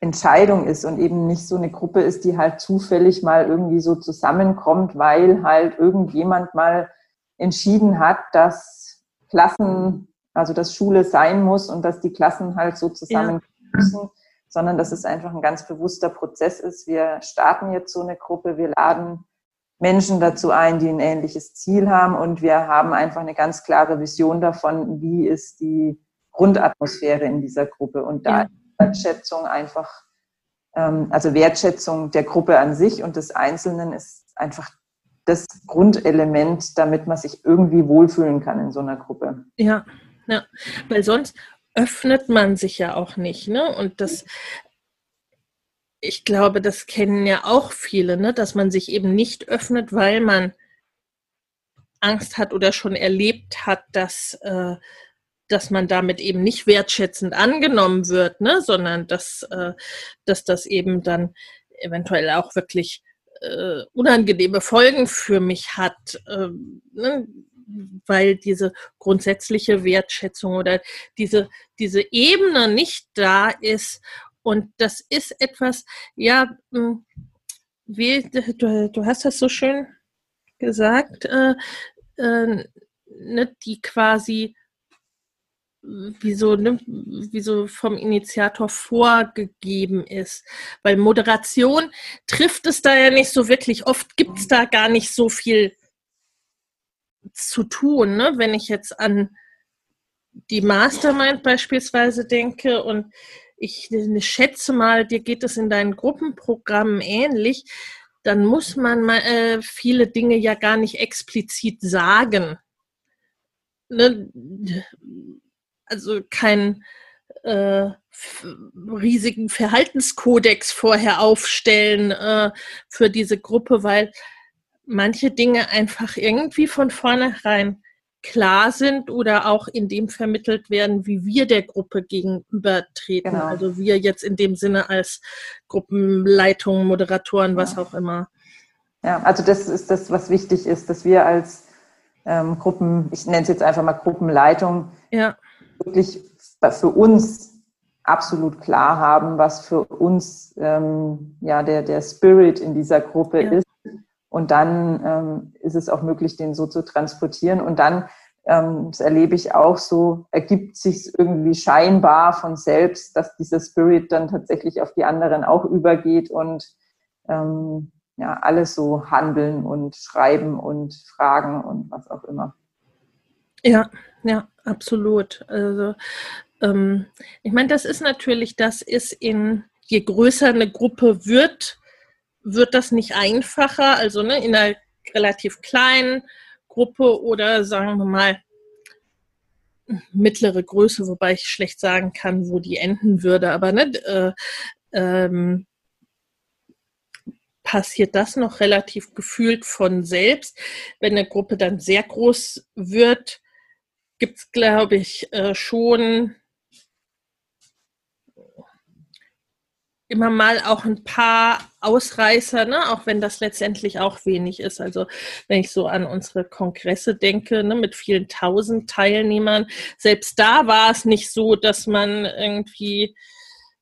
Speaker 2: Entscheidung ist und eben nicht so eine Gruppe ist, die halt zufällig mal irgendwie so zusammenkommt, weil halt irgendjemand mal entschieden hat, dass Klassen also dass Schule sein muss und dass die Klassen halt so zusammen ja. müssen, sondern dass es einfach ein ganz bewusster Prozess ist. Wir starten jetzt so eine Gruppe, wir laden Menschen dazu ein, die ein ähnliches Ziel haben und wir haben einfach eine ganz klare Vision davon, wie ist die Grundatmosphäre in dieser Gruppe und da ja. Wertschätzung einfach, ähm, also Wertschätzung der Gruppe an sich und des Einzelnen ist einfach das Grundelement, damit man sich irgendwie wohlfühlen kann in so einer Gruppe.
Speaker 1: Ja, ja, weil sonst öffnet man sich ja auch nicht, ne? Und das, ich glaube, das kennen ja auch viele, ne? Dass man sich eben nicht öffnet, weil man Angst hat oder schon erlebt hat, dass, äh, dass man damit eben nicht wertschätzend angenommen wird, ne? sondern dass, äh, dass das eben dann eventuell auch wirklich äh, unangenehme Folgen für mich hat. Ähm, ne? weil diese grundsätzliche Wertschätzung oder diese, diese Ebene nicht da ist. Und das ist etwas, ja, hm, wie, du, du hast das so schön gesagt, äh, äh, ne, die quasi wie so, ne, wie so vom Initiator vorgegeben ist. Weil Moderation trifft es da ja nicht so wirklich. Oft gibt es da gar nicht so viel zu tun, ne? wenn ich jetzt an die Mastermind beispielsweise denke und ich schätze mal, dir geht es in deinen Gruppenprogrammen ähnlich, dann muss man mal, äh, viele Dinge ja gar nicht explizit sagen. Ne? Also keinen äh, riesigen Verhaltenskodex vorher aufstellen äh, für diese Gruppe, weil manche Dinge einfach irgendwie von vornherein klar sind oder auch in dem vermittelt werden, wie wir der Gruppe gegenübertreten. Genau. Also wir jetzt in dem Sinne als Gruppenleitung, Moderatoren, was ja. auch immer.
Speaker 2: Ja, also das ist das, was wichtig ist, dass wir als ähm, Gruppen, ich nenne es jetzt einfach mal Gruppenleitung, ja. wirklich für uns absolut klar haben, was für uns ähm, ja der, der Spirit in dieser Gruppe ja. ist und dann ähm, ist es auch möglich, den so zu transportieren. Und dann, ähm, das erlebe ich auch so, ergibt sich irgendwie scheinbar von selbst, dass dieser Spirit dann tatsächlich auf die anderen auch übergeht und ähm, ja, alles so handeln und schreiben und fragen und was auch immer.
Speaker 1: Ja, ja, absolut. Also ähm, ich meine, das ist natürlich, das ist in, je größer eine Gruppe wird, wird das nicht einfacher, also ne, in einer relativ kleinen Gruppe oder sagen wir mal mittlere Größe, wobei ich schlecht sagen kann, wo die enden würde, aber ne, äh, ähm, passiert das noch relativ gefühlt von selbst. Wenn eine Gruppe dann sehr groß wird, gibt es, glaube ich, äh, schon immer mal auch ein paar Ausreißer, ne? auch wenn das letztendlich auch wenig ist. Also wenn ich so an unsere Kongresse denke, ne, mit vielen tausend Teilnehmern, selbst da war es nicht so, dass man irgendwie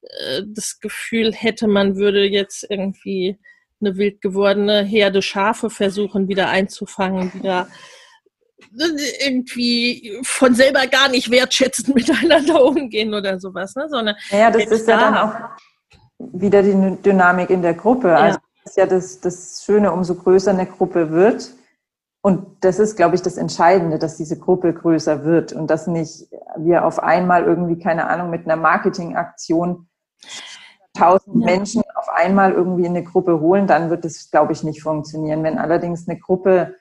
Speaker 1: äh, das Gefühl hätte, man würde jetzt irgendwie eine wild gewordene Herde Schafe versuchen, wieder einzufangen, wieder äh, irgendwie von selber gar nicht wertschätzend [laughs] miteinander umgehen oder sowas, ne?
Speaker 2: Sondern ja, das ist ja dann auch wieder die Dynamik in der Gruppe. Ja. Also das ist ja das, das Schöne, umso größer eine Gruppe wird. Und das ist, glaube ich, das Entscheidende, dass diese Gruppe größer wird und dass nicht wir auf einmal irgendwie, keine Ahnung, mit einer Marketingaktion tausend ja. Menschen auf einmal irgendwie in eine Gruppe holen, dann wird es, glaube ich, nicht funktionieren. Wenn allerdings eine Gruppe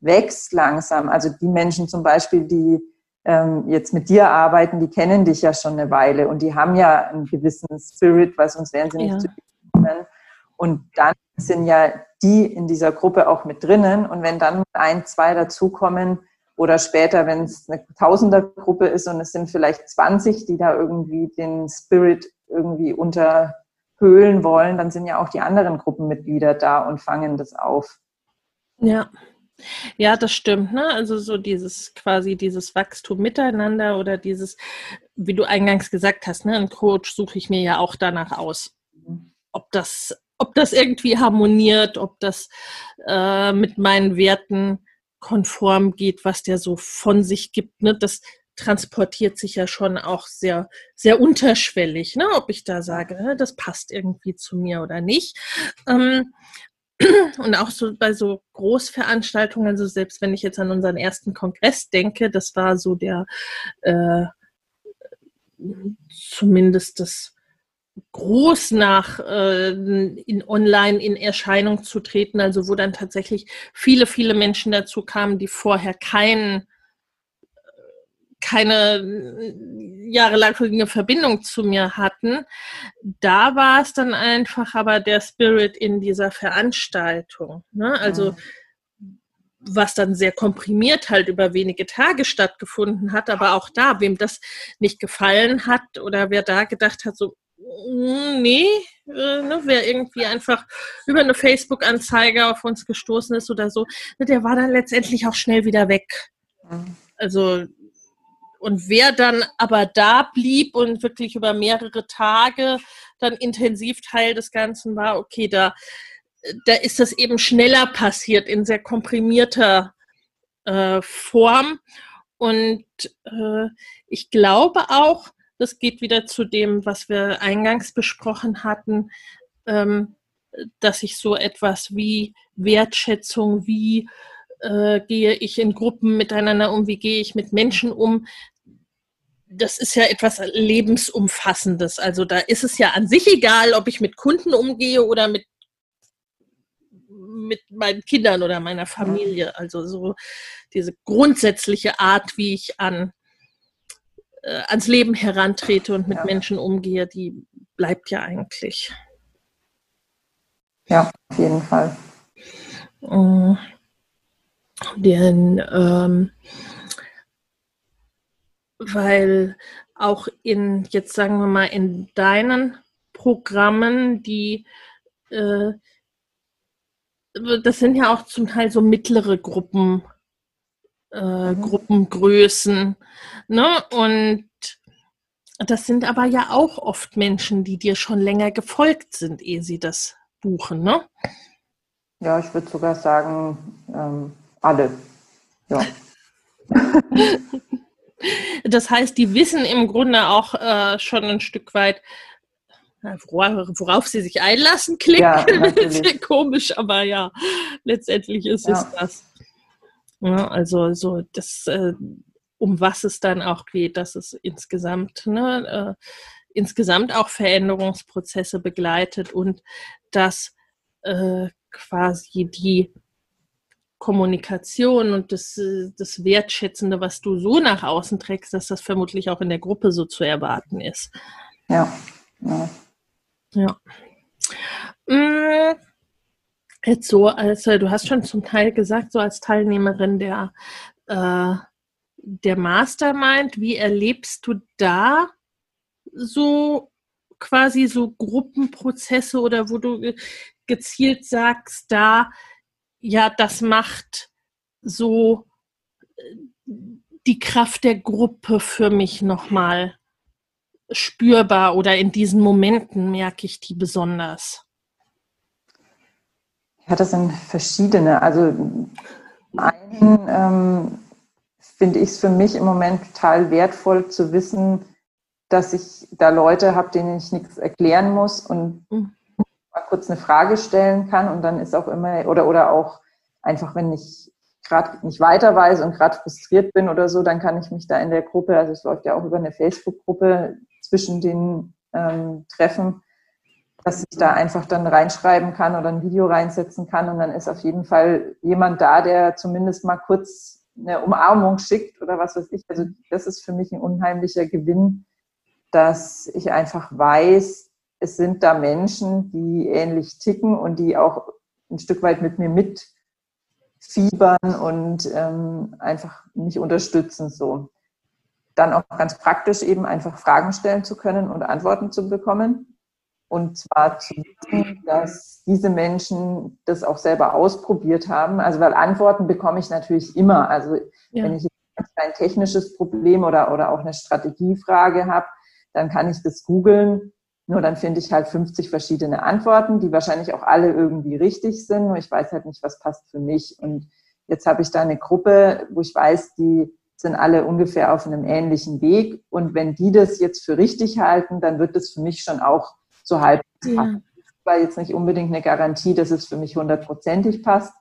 Speaker 2: wächst langsam, also die Menschen zum Beispiel, die ähm, jetzt mit dir arbeiten, die kennen dich ja schon eine Weile und die haben ja einen gewissen Spirit, weil sonst wären sie nicht ja. zu kommen. Und dann sind ja die in dieser Gruppe auch mit drinnen. Und wenn dann ein, zwei dazukommen oder später, wenn es eine Tausendergruppe ist und es sind vielleicht 20, die da irgendwie den Spirit irgendwie unterhöhlen wollen, dann sind ja auch die anderen Gruppenmitglieder da und fangen das auf.
Speaker 1: Ja, ja, das stimmt. Ne? Also so dieses quasi dieses Wachstum miteinander oder dieses, wie du eingangs gesagt hast, ne, einen Coach suche ich mir ja auch danach aus, ob das, ob das irgendwie harmoniert, ob das äh, mit meinen Werten konform geht, was der so von sich gibt. Ne? Das transportiert sich ja schon auch sehr, sehr unterschwellig, ne? ob ich da sage, das passt irgendwie zu mir oder nicht. Ähm, und auch so bei so Großveranstaltungen, also selbst wenn ich jetzt an unseren ersten Kongress denke, das war so der äh, zumindest das groß nach äh, in online in Erscheinung zu treten, also wo dann tatsächlich viele, viele Menschen dazu kamen, die vorher keinen keine jahrelange Verbindung zu mir hatten. Da war es dann einfach aber der Spirit in dieser Veranstaltung. Ne? Also mhm. was dann sehr komprimiert halt über wenige Tage stattgefunden hat, aber auch da, wem das nicht gefallen hat oder wer da gedacht hat, so, mm, nee, äh, ne, wer irgendwie einfach über eine Facebook-Anzeige auf uns gestoßen ist oder so, ne, der war dann letztendlich auch schnell wieder weg. Mhm. Also und wer dann aber da blieb und wirklich über mehrere Tage dann intensiv Teil des Ganzen war, okay, da, da ist das eben schneller passiert in sehr komprimierter äh, Form. Und äh, ich glaube auch, das geht wieder zu dem, was wir eingangs besprochen hatten, ähm, dass ich so etwas wie Wertschätzung, wie äh, gehe ich in Gruppen miteinander um, wie gehe ich mit Menschen um, das ist ja etwas Lebensumfassendes. Also da ist es ja an sich egal, ob ich mit Kunden umgehe oder mit, mit meinen Kindern oder meiner Familie. Also so diese grundsätzliche Art, wie ich an, äh, ans Leben herantrete und mit ja. Menschen umgehe, die bleibt ja eigentlich.
Speaker 2: Ja, auf jeden Fall.
Speaker 1: Äh, denn ähm, weil auch in, jetzt sagen wir mal, in deinen Programmen, die, äh, das sind ja auch zum Teil so mittlere Gruppen, äh, mhm. Gruppengrößen, ne? Und das sind aber ja auch oft Menschen, die dir schon länger gefolgt sind, ehe sie das buchen, ne?
Speaker 2: Ja, ich würde sogar sagen, ähm, alle. Ja. [laughs]
Speaker 1: Das heißt, die wissen im Grunde auch äh, schon ein Stück weit, worauf sie sich einlassen, klingt ja, [laughs] komisch, aber ja, letztendlich ist ja. es das. Ja, also so das, äh, um was es dann auch geht, dass es insgesamt, ne, äh, insgesamt auch Veränderungsprozesse begleitet und dass äh, quasi die Kommunikation und das, äh, das Wertschätzende, was du so nach außen trägst, dass das vermutlich auch in der Gruppe so zu erwarten ist.
Speaker 2: Ja. Ja.
Speaker 1: ja. Mm, jetzt so, also du hast schon zum Teil gesagt, so als Teilnehmerin der, äh, der Mastermind, wie erlebst du da so quasi so Gruppenprozesse oder wo du gezielt sagst, da ja, das macht so äh, die Kraft der Gruppe für mich nochmal spürbar oder in diesen Momenten merke ich die besonders?
Speaker 2: Ja, das sind verschiedene. Also einen ähm, finde ich es für mich im Moment total wertvoll zu wissen, dass ich da Leute habe, denen ich nichts erklären muss und mhm mal kurz eine Frage stellen kann und dann ist auch immer, oder, oder auch einfach, wenn ich gerade nicht weiter weiß und gerade frustriert bin oder so, dann kann ich mich da in der Gruppe, also es läuft ja auch über eine Facebook-Gruppe zwischen den ähm, Treffen, dass ich da einfach dann reinschreiben kann oder ein Video reinsetzen kann und dann ist auf jeden Fall jemand da, der zumindest mal kurz eine Umarmung schickt oder was weiß ich. Also das ist für mich ein unheimlicher Gewinn, dass ich einfach weiß, es sind da Menschen, die ähnlich ticken und die auch ein Stück weit mit mir mitfiebern und ähm, einfach mich unterstützen so. Dann auch ganz praktisch eben einfach Fragen stellen zu können und Antworten zu bekommen. Und zwar zu wissen, dass diese Menschen das auch selber ausprobiert haben. Also weil Antworten bekomme ich natürlich immer. Also ja. wenn ich ein technisches Problem oder, oder auch eine Strategiefrage habe, dann kann ich das googeln nur dann finde ich halt 50 verschiedene Antworten, die wahrscheinlich auch alle irgendwie richtig sind. Nur ich weiß halt nicht, was passt für mich. Und jetzt habe ich da eine Gruppe, wo ich weiß, die sind alle ungefähr auf einem ähnlichen Weg. Und wenn die das jetzt für richtig halten, dann wird das für mich schon auch so halb ja. passen. War jetzt nicht unbedingt eine Garantie, dass es für mich hundertprozentig passt.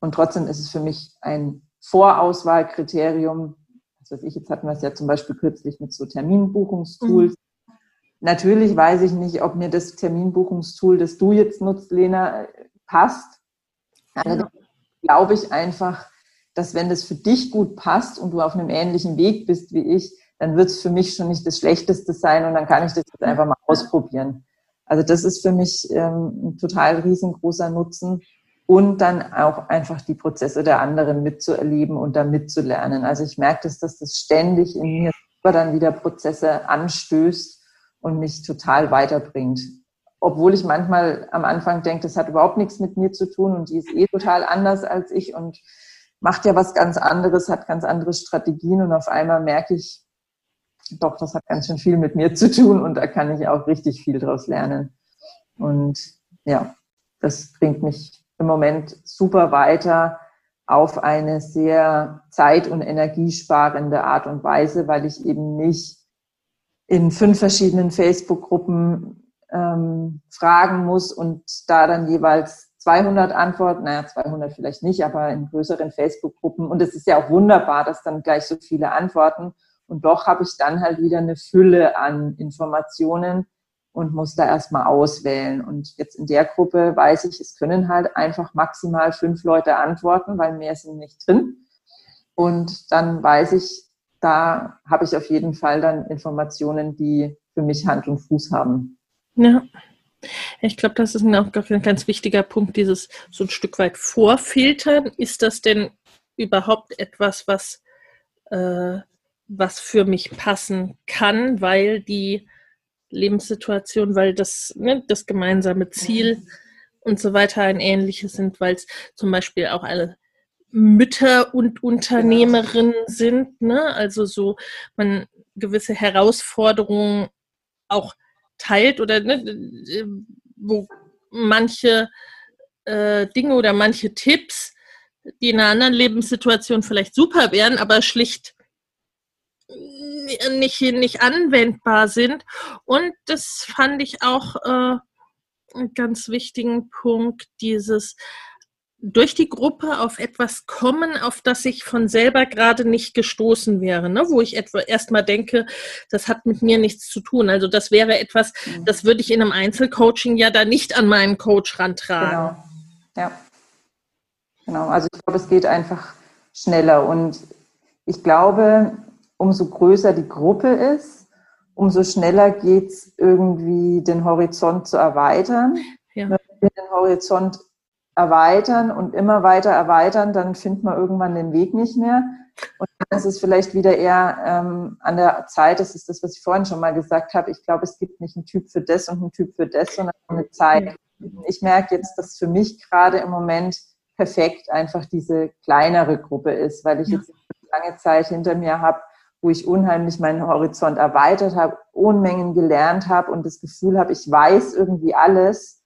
Speaker 2: Und trotzdem ist es für mich ein Vorauswahlkriterium. Also ich, jetzt hatten wir es ja zum Beispiel kürzlich mit so Terminbuchungstools. Mhm. Natürlich weiß ich nicht, ob mir das Terminbuchungstool, das du jetzt nutzt, Lena, passt. Also glaube ich einfach, dass wenn das für dich gut passt und du auf einem ähnlichen Weg bist wie ich, dann wird es für mich schon nicht das Schlechteste sein und dann kann ich das jetzt einfach mal ausprobieren. Also das ist für mich ähm, ein total riesengroßer Nutzen und dann auch einfach die Prozesse der anderen mitzuerleben und da mitzulernen. Also ich merke, dass das, das ständig in mir dann wieder Prozesse anstößt und mich total weiterbringt. Obwohl ich manchmal am Anfang denke, das hat überhaupt nichts mit mir zu tun und die ist eh total anders als ich und macht ja was ganz anderes, hat ganz andere Strategien und auf einmal merke ich, doch, das hat ganz schön viel mit mir zu tun und da kann ich auch richtig viel draus lernen. Und ja, das bringt mich im Moment super weiter auf eine sehr zeit- und energiesparende Art und Weise, weil ich eben nicht in fünf verschiedenen Facebook-Gruppen ähm, fragen muss und da dann jeweils 200 Antworten, naja, 200 vielleicht nicht, aber in größeren Facebook-Gruppen. Und es ist ja auch wunderbar, dass dann gleich so viele antworten. Und doch habe ich dann halt wieder eine Fülle an Informationen, und muss da erstmal auswählen. Und jetzt in der Gruppe weiß ich, es können halt einfach maximal fünf Leute antworten, weil mehr sind nicht drin. Und dann weiß ich, da habe ich auf jeden Fall dann Informationen, die für mich Hand und Fuß haben.
Speaker 1: Ja. Ich glaube, das ist auch ein ganz wichtiger Punkt, dieses so ein Stück weit Vorfiltern. Ist das denn überhaupt etwas, was, äh, was für mich passen kann, weil die Lebenssituation, weil das, ne, das gemeinsame Ziel und so weiter ein ähnliches sind, weil es zum Beispiel auch alle Mütter und Unternehmerinnen sind, ne? Also so man gewisse Herausforderungen auch teilt oder ne, wo manche äh, Dinge oder manche Tipps, die in einer anderen Lebenssituation vielleicht super wären, aber schlicht nicht, nicht anwendbar sind. Und das fand ich auch äh, einen ganz wichtigen Punkt, dieses durch die Gruppe auf etwas kommen, auf das ich von selber gerade nicht gestoßen wäre, ne? wo ich etwa erstmal denke, das hat mit mir nichts zu tun. Also das wäre etwas, mhm. das würde ich in einem Einzelcoaching ja da nicht an meinen Coach rantragen.
Speaker 2: Genau. Ja. Genau. Also ich glaube, es geht einfach schneller und ich glaube, umso größer die Gruppe ist, umso schneller geht es irgendwie, den Horizont zu erweitern. Ja. Wenn wir den Horizont erweitern und immer weiter erweitern, dann findet man irgendwann den Weg nicht mehr. Und dann ist es vielleicht wieder eher ähm, an der Zeit, das ist das, was ich vorhin schon mal gesagt habe. Ich glaube, es gibt nicht einen Typ für das und einen Typ für das, sondern eine Zeit. Ich merke jetzt, dass für mich gerade im Moment perfekt einfach diese kleinere Gruppe ist, weil ich jetzt lange Zeit hinter mir habe, wo ich unheimlich meinen Horizont erweitert habe, Unmengen gelernt habe und das Gefühl habe, ich weiß irgendwie alles.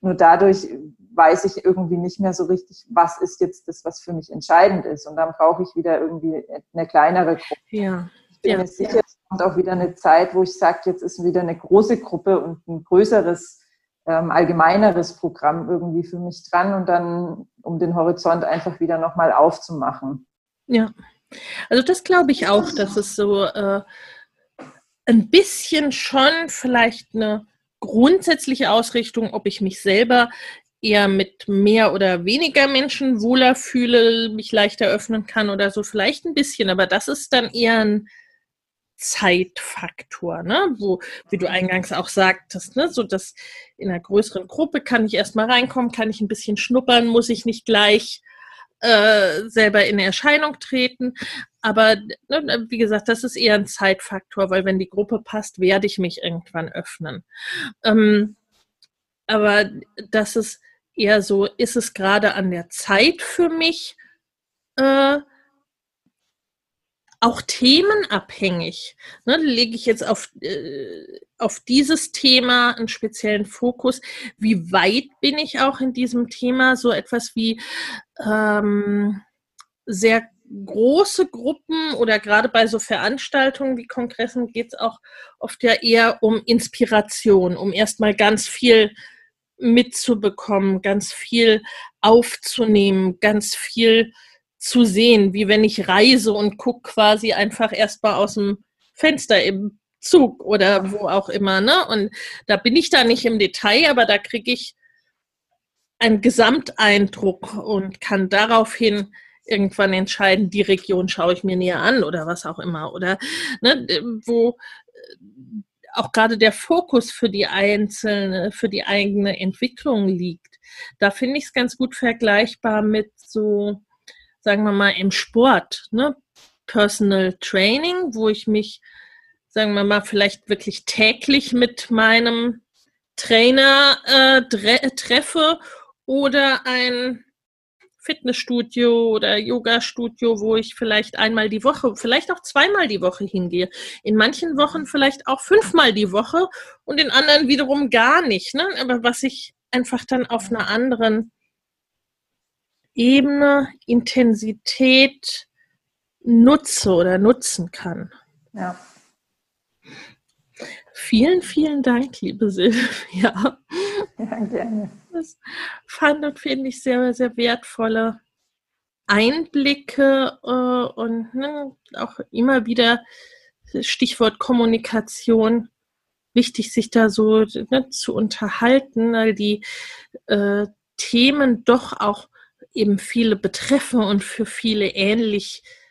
Speaker 2: Nur dadurch weiß ich irgendwie nicht mehr so richtig, was ist jetzt das, was für mich entscheidend ist. Und dann brauche ich wieder irgendwie eine kleinere Gruppe. Ja. Ich bin ja. mir sicher, es kommt auch wieder eine Zeit, wo ich sage, jetzt ist wieder eine große Gruppe und ein größeres, ähm, allgemeineres Programm irgendwie für mich dran und dann, um den Horizont einfach wieder nochmal aufzumachen.
Speaker 1: Ja. Also das glaube ich auch, dass es so äh, ein bisschen schon vielleicht eine grundsätzliche Ausrichtung, ob ich mich selber eher mit mehr oder weniger Menschen wohler fühle, mich leichter öffnen kann oder so, vielleicht ein bisschen, aber das ist dann eher ein Zeitfaktor, ne? wo, wie du eingangs auch sagtest, ne? so dass in einer größeren Gruppe kann ich erstmal reinkommen, kann ich ein bisschen schnuppern, muss ich nicht gleich äh, selber in Erscheinung treten. Aber ne, wie gesagt, das ist eher ein Zeitfaktor, weil wenn die Gruppe passt, werde ich mich irgendwann öffnen. Ähm, aber das ist eher so, ist es gerade an der Zeit für mich, äh, auch themenabhängig. Ne, lege ich jetzt auf, äh, auf dieses Thema einen speziellen Fokus? Wie weit bin ich auch in diesem Thema? So etwas wie ähm, sehr große Gruppen oder gerade bei so Veranstaltungen wie Kongressen geht es auch oft ja eher um Inspiration, um erstmal ganz viel mitzubekommen, ganz viel aufzunehmen, ganz viel zu sehen, wie wenn ich reise und gucke quasi einfach erstmal aus dem Fenster im Zug oder wo auch immer. Ne? Und da bin ich da nicht im Detail, aber da kriege ich einen Gesamteindruck und kann daraufhin irgendwann entscheiden, die Region schaue ich mir näher an oder was auch immer. Oder ne, wo auch gerade der Fokus für die einzelne, für die eigene Entwicklung liegt. Da finde ich es ganz gut vergleichbar mit so, sagen wir mal, im Sport, ne? Personal Training, wo ich mich, sagen wir mal, vielleicht wirklich täglich mit meinem Trainer äh, treffe oder ein Fitnessstudio oder Yoga-Studio, wo ich vielleicht einmal die Woche, vielleicht auch zweimal die Woche hingehe. In manchen Wochen vielleicht auch fünfmal die Woche und in anderen wiederum gar nicht. Ne? Aber was ich einfach dann auf einer anderen Ebene, Intensität nutze oder nutzen kann.
Speaker 2: Ja.
Speaker 1: Vielen, vielen Dank, liebe
Speaker 2: Silvia. Ja, gerne.
Speaker 1: Das fand und finde ich sehr, sehr wertvolle Einblicke äh, und ne, auch immer wieder Stichwort Kommunikation wichtig, sich da so ne, zu unterhalten, weil die äh, Themen doch auch eben viele betreffen und für viele ähnlich sind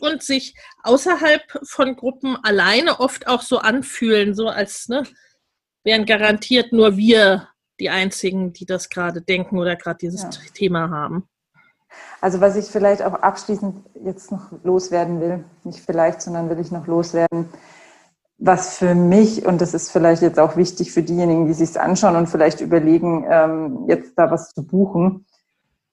Speaker 1: und sich außerhalb von Gruppen alleine oft auch so anfühlen, so als ne, wären garantiert nur wir die einzigen, die das gerade denken oder gerade dieses ja. Thema haben.
Speaker 2: Also was ich vielleicht auch abschließend jetzt noch loswerden will, nicht vielleicht, sondern will ich noch loswerden, was für mich, und das ist vielleicht jetzt auch wichtig für diejenigen, die sich anschauen und vielleicht überlegen, ähm, jetzt da was zu buchen,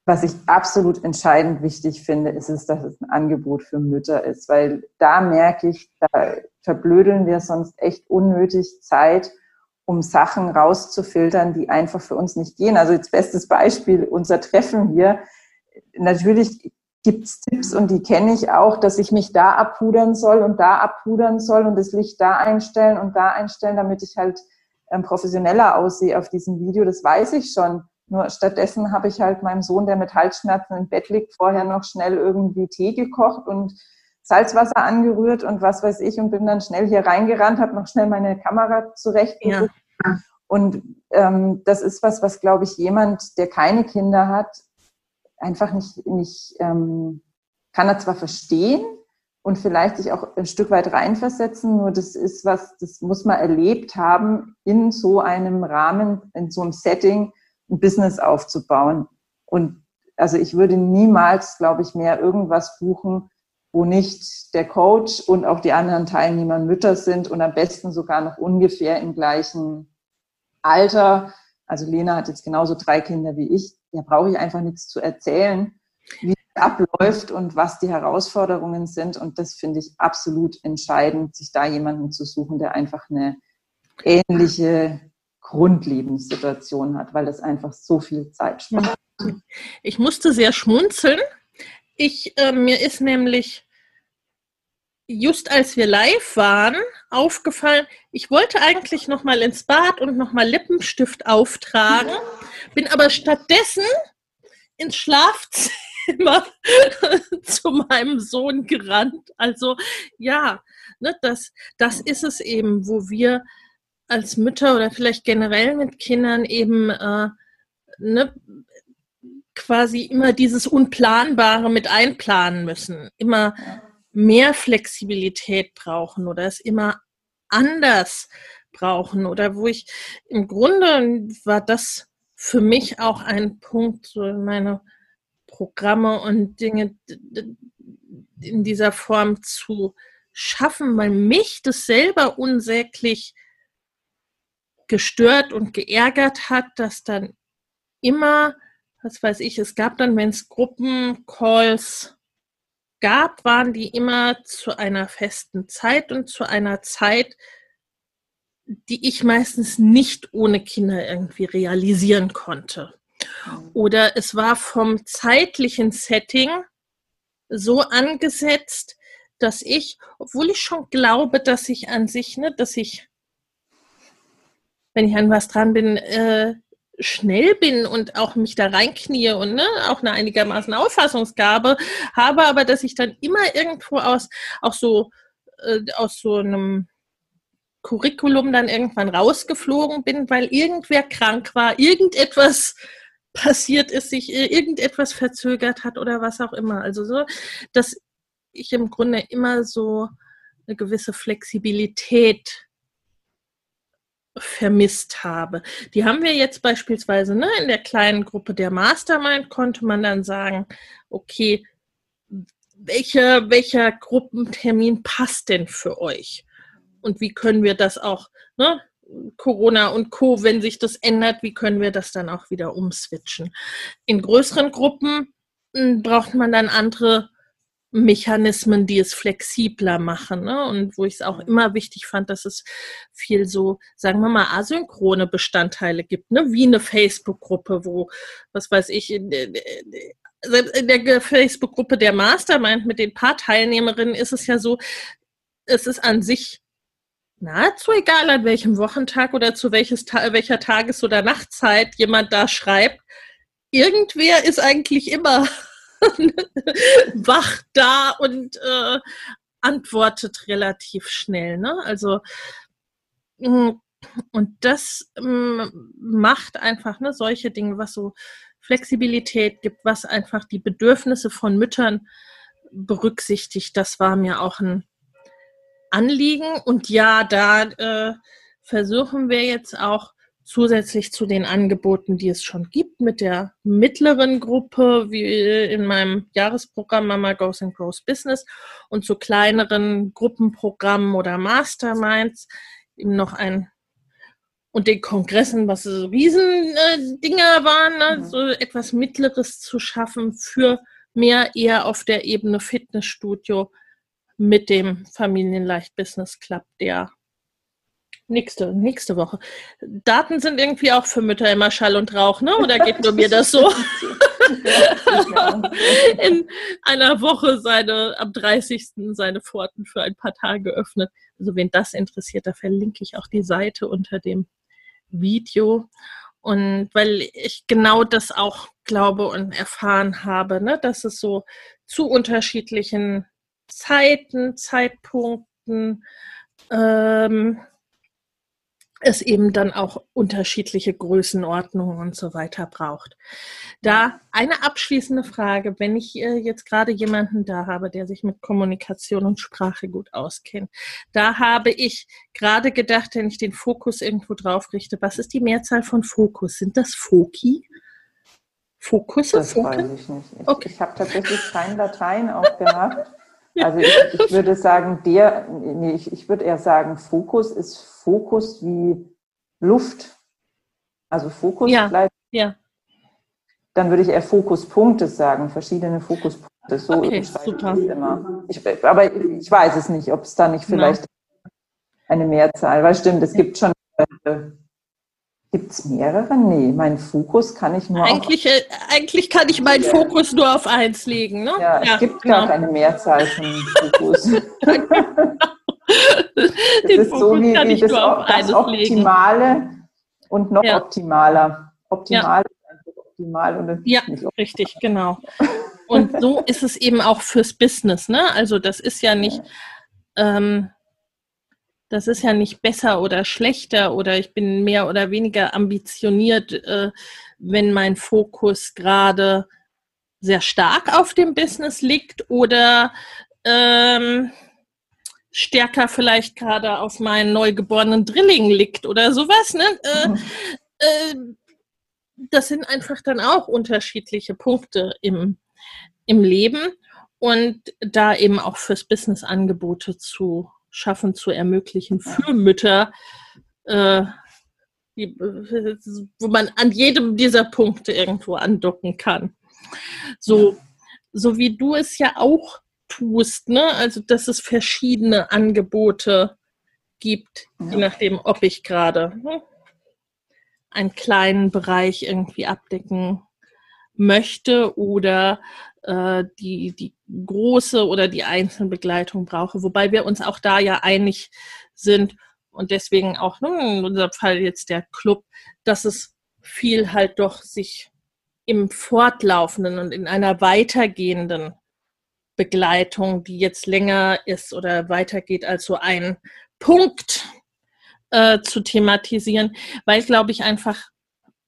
Speaker 2: was ich absolut entscheidend wichtig finde, ist es, dass es ein Angebot für Mütter ist, weil da merke ich, da verblödeln wir sonst echt unnötig Zeit um Sachen rauszufiltern, die einfach für uns nicht gehen. Also jetzt bestes Beispiel, unser Treffen hier. Natürlich gibt es Tipps und die kenne ich auch, dass ich mich da abpudern soll und da abpudern soll und das Licht da einstellen und da einstellen, damit ich halt ähm, professioneller aussehe auf diesem Video. Das weiß ich schon. Nur stattdessen habe ich halt meinem Sohn, der mit Halsschmerzen im Bett liegt, vorher noch schnell irgendwie Tee gekocht und Salzwasser angerührt und was weiß ich und bin dann schnell hier reingerannt, habe noch schnell meine Kamera zurecht. Ja. Und ähm, das ist was, was glaube ich jemand, der keine Kinder hat, einfach nicht, nicht ähm, kann er zwar verstehen und vielleicht sich auch ein Stück weit reinversetzen, nur das ist was, das muss man erlebt haben, in so einem Rahmen, in so einem Setting ein Business aufzubauen. Und also ich würde niemals, glaube ich, mehr irgendwas buchen, wo nicht der Coach und auch die anderen Teilnehmer Mütter sind und am besten sogar noch ungefähr im gleichen Alter. Also Lena hat jetzt genauso drei Kinder wie ich. Da brauche ich einfach nichts zu erzählen, wie es abläuft und was die Herausforderungen sind. Und das finde ich absolut entscheidend, sich da jemanden zu suchen, der einfach eine ähnliche Grundlebenssituation hat, weil das einfach so viel Zeit spart.
Speaker 1: Ich musste sehr schmunzeln. Ich, äh, mir ist nämlich just als wir live waren, aufgefallen, ich wollte eigentlich noch mal ins Bad und noch mal Lippenstift auftragen, bin aber stattdessen ins Schlafzimmer [laughs] zu meinem Sohn gerannt. Also ja, ne, das, das ist es eben, wo wir als Mütter oder vielleicht generell mit Kindern eben äh, ne, quasi immer dieses Unplanbare mit einplanen müssen. Immer mehr Flexibilität brauchen oder es immer anders brauchen oder wo ich im Grunde war das für mich auch ein Punkt, so meine Programme und Dinge in dieser Form zu schaffen, weil mich das selber unsäglich gestört und geärgert hat, dass dann immer, was weiß ich, es gab dann, wenn es Gruppencalls gab, waren die immer zu einer festen Zeit und zu einer Zeit, die ich meistens nicht ohne Kinder irgendwie realisieren konnte. Mhm. Oder es war vom zeitlichen Setting so angesetzt, dass ich, obwohl ich schon glaube, dass ich an sich, ne, dass ich, wenn ich an was dran bin, äh, schnell bin und auch mich da reinknie und ne, auch eine einigermaßen Auffassungsgabe habe, aber dass ich dann immer irgendwo aus, auch so, äh, aus so einem Curriculum dann irgendwann rausgeflogen bin, weil irgendwer krank war, irgendetwas [laughs] passiert ist, sich irgendetwas verzögert hat oder was auch immer. Also so, dass ich im Grunde immer so eine gewisse Flexibilität vermisst habe. Die haben wir jetzt beispielsweise ne, in der kleinen Gruppe der Mastermind, konnte man dann sagen, okay, welcher, welcher Gruppentermin passt denn für euch? Und wie können wir das auch, ne, Corona und Co., wenn sich das ändert, wie können wir das dann auch wieder umswitchen? In größeren Gruppen hm, braucht man dann andere Mechanismen, die es flexibler machen. Ne? Und wo ich es auch immer wichtig fand, dass es viel so, sagen wir mal, asynchrone Bestandteile gibt, ne? wie eine Facebook-Gruppe, wo, was weiß ich, in, selbst in der Facebook-Gruppe der Mastermind mit den paar Teilnehmerinnen ist es ja so, es ist an sich nahezu egal, an welchem Wochentag oder zu welches, welcher Tages- oder Nachtzeit jemand da schreibt. Irgendwer ist eigentlich immer [laughs] wach da und äh, antwortet relativ schnell. Ne? Also mm, und das ähm, macht einfach ne, solche Dinge, was so Flexibilität gibt, was einfach die Bedürfnisse von Müttern berücksichtigt. Das war mir auch ein Anliegen. Und ja, da äh, versuchen wir jetzt auch zusätzlich zu den Angeboten, die es schon gibt, mit der mittleren Gruppe, wie in meinem Jahresprogramm Mama Goes and Grows Business und zu kleineren Gruppenprogrammen oder Masterminds eben noch ein und den Kongressen, was so Riesendinger äh, waren, ne, mhm. so etwas Mittleres zu schaffen für mehr eher auf der Ebene Fitnessstudio mit dem Familienleicht Business Club, der Nächste, nächste Woche. Daten sind irgendwie auch für Mütter immer Schall und Rauch, ne? Oder geht nur mir das so? [laughs] In einer Woche seine, am 30. seine Pforten für ein paar Tage geöffnet. Also wen das interessiert, da verlinke ich auch die Seite unter dem Video. Und weil ich genau das auch glaube und erfahren habe, ne, dass es so zu unterschiedlichen Zeiten, Zeitpunkten, ähm, es eben dann auch unterschiedliche Größenordnungen und so weiter braucht. Da eine abschließende Frage, wenn ich äh, jetzt gerade jemanden da habe, der sich mit Kommunikation und Sprache gut auskennt, da habe ich gerade gedacht, wenn ich den Fokus irgendwo drauf richte, was ist die Mehrzahl von Fokus? Sind das Foki?
Speaker 2: Fokusse? Das Foken? weiß ich nicht. Ich, okay. ich habe tatsächlich kein Latein auch gehabt. [laughs] Also ich, ich, würde sagen, der, nee, ich, ich würde eher sagen, Fokus ist Fokus wie Luft. Also Fokus
Speaker 1: ja, bleibt. Ja.
Speaker 2: Dann würde ich eher Fokuspunkte sagen, verschiedene Fokuspunkte. So
Speaker 1: okay, super.
Speaker 2: Ich immer. Ich, aber ich weiß es nicht, ob es da nicht vielleicht ja. eine Mehrzahl, weil stimmt, es gibt schon Gibt es mehrere? Nee, mein Fokus kann ich nur
Speaker 1: eigentlich, auf... Äh, eigentlich kann ich meinen Fokus nur auf eins legen. Ne?
Speaker 2: Ja, es gibt genau. gar keine Mehrzahl von Fokus. [laughs] das ist Fokus so wie, wie das, das Optimale legen. und noch ja. optimaler. Optimal
Speaker 1: ja. ist optimal und ja, nicht optimal. richtig, genau. Und so ist es eben auch fürs Business. Ne? Also das ist ja nicht... Ähm, das ist ja nicht besser oder schlechter oder ich bin mehr oder weniger ambitioniert, äh, wenn mein Fokus gerade sehr stark auf dem Business liegt oder ähm, stärker vielleicht gerade auf meinen neugeborenen Drilling liegt oder sowas. Ne? Äh, äh, das sind einfach dann auch unterschiedliche Punkte im, im Leben und da eben auch fürs Business Angebote zu schaffen zu ermöglichen für Mütter, äh, die, wo man an jedem dieser Punkte irgendwo andocken kann. So, so wie du es ja auch tust, ne? Also dass es verschiedene Angebote gibt, ja. je nachdem, ob ich gerade ne, einen kleinen Bereich irgendwie abdecken möchte oder äh, die, die große oder die Einzelbegleitung brauche. Wobei wir uns auch da ja einig sind und deswegen auch ne, in unserem Fall jetzt der Club, dass es viel halt doch sich im fortlaufenden und in einer weitergehenden Begleitung, die jetzt länger ist oder weitergeht als so ein Punkt äh, zu thematisieren, weil, glaube ich, einfach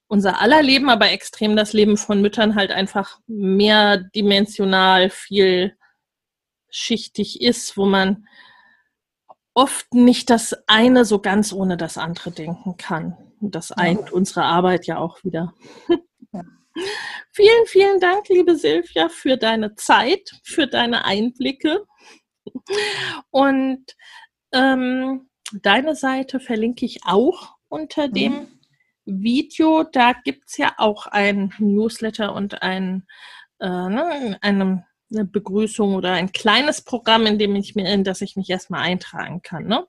Speaker 1: unser aller Leben, aber extrem das Leben von Müttern halt einfach mehrdimensional vielschichtig ist, wo man oft nicht das eine so ganz ohne das andere denken kann. Und das eint unsere Arbeit ja auch wieder. [laughs] Ja. Vielen, vielen Dank, liebe Silvia, für deine Zeit, für deine Einblicke. Und ähm, deine Seite verlinke ich auch unter dem mhm. Video. Da gibt es ja auch ein Newsletter und ein, äh, ne, eine, Begrüßung oder ein kleines Programm, in dem ich mir, in das ich mich erstmal eintragen kann. Ne?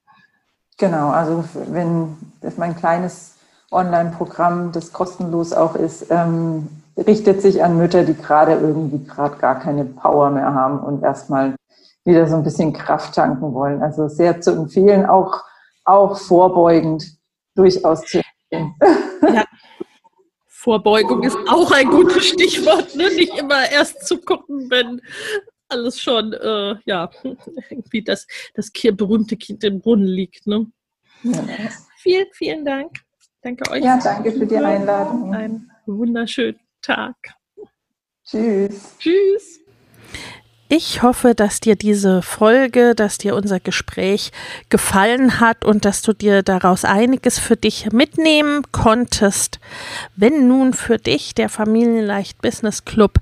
Speaker 2: Genau, also wenn das mein kleines Online-Programm, das kostenlos auch ist, ähm, richtet sich an Mütter, die gerade irgendwie gerade gar keine Power mehr haben und erstmal wieder so ein bisschen Kraft tanken wollen. Also sehr zu empfehlen, auch, auch vorbeugend durchaus zu Ja.
Speaker 1: Vorbeugung ist auch ein gutes Stichwort, ne? nicht immer erst zu gucken, wenn alles schon, äh, ja, [laughs] irgendwie das, das berühmte Kind im Brunnen liegt. Ne? Ja. Vielen, vielen Dank. Danke euch.
Speaker 2: Ja, danke für die Einladung.
Speaker 1: Einen wunderschönen Tag.
Speaker 2: Tschüss.
Speaker 1: Tschüss. Ich hoffe, dass dir diese Folge, dass dir unser Gespräch gefallen hat und dass du dir daraus einiges für dich mitnehmen konntest. Wenn nun für dich der Familienleicht Business Club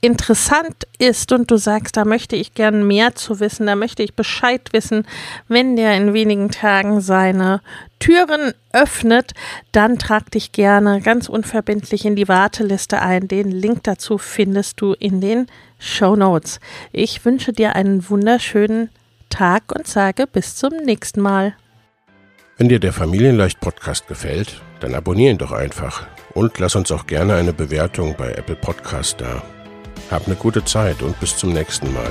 Speaker 1: interessant ist und du sagst, da möchte ich gern mehr zu wissen, da möchte ich Bescheid wissen, wenn der in wenigen Tagen seine Türen öffnet, dann trag dich gerne ganz unverbindlich in die Warteliste ein. Den Link dazu findest du in den Show Notes. Ich wünsche dir einen wunderschönen Tag und sage bis zum nächsten Mal.
Speaker 3: Wenn dir der Familienleicht Podcast gefällt, dann abonniere ihn doch einfach und lass uns auch gerne eine Bewertung bei Apple Podcast da. Hab eine gute Zeit und bis zum nächsten Mal.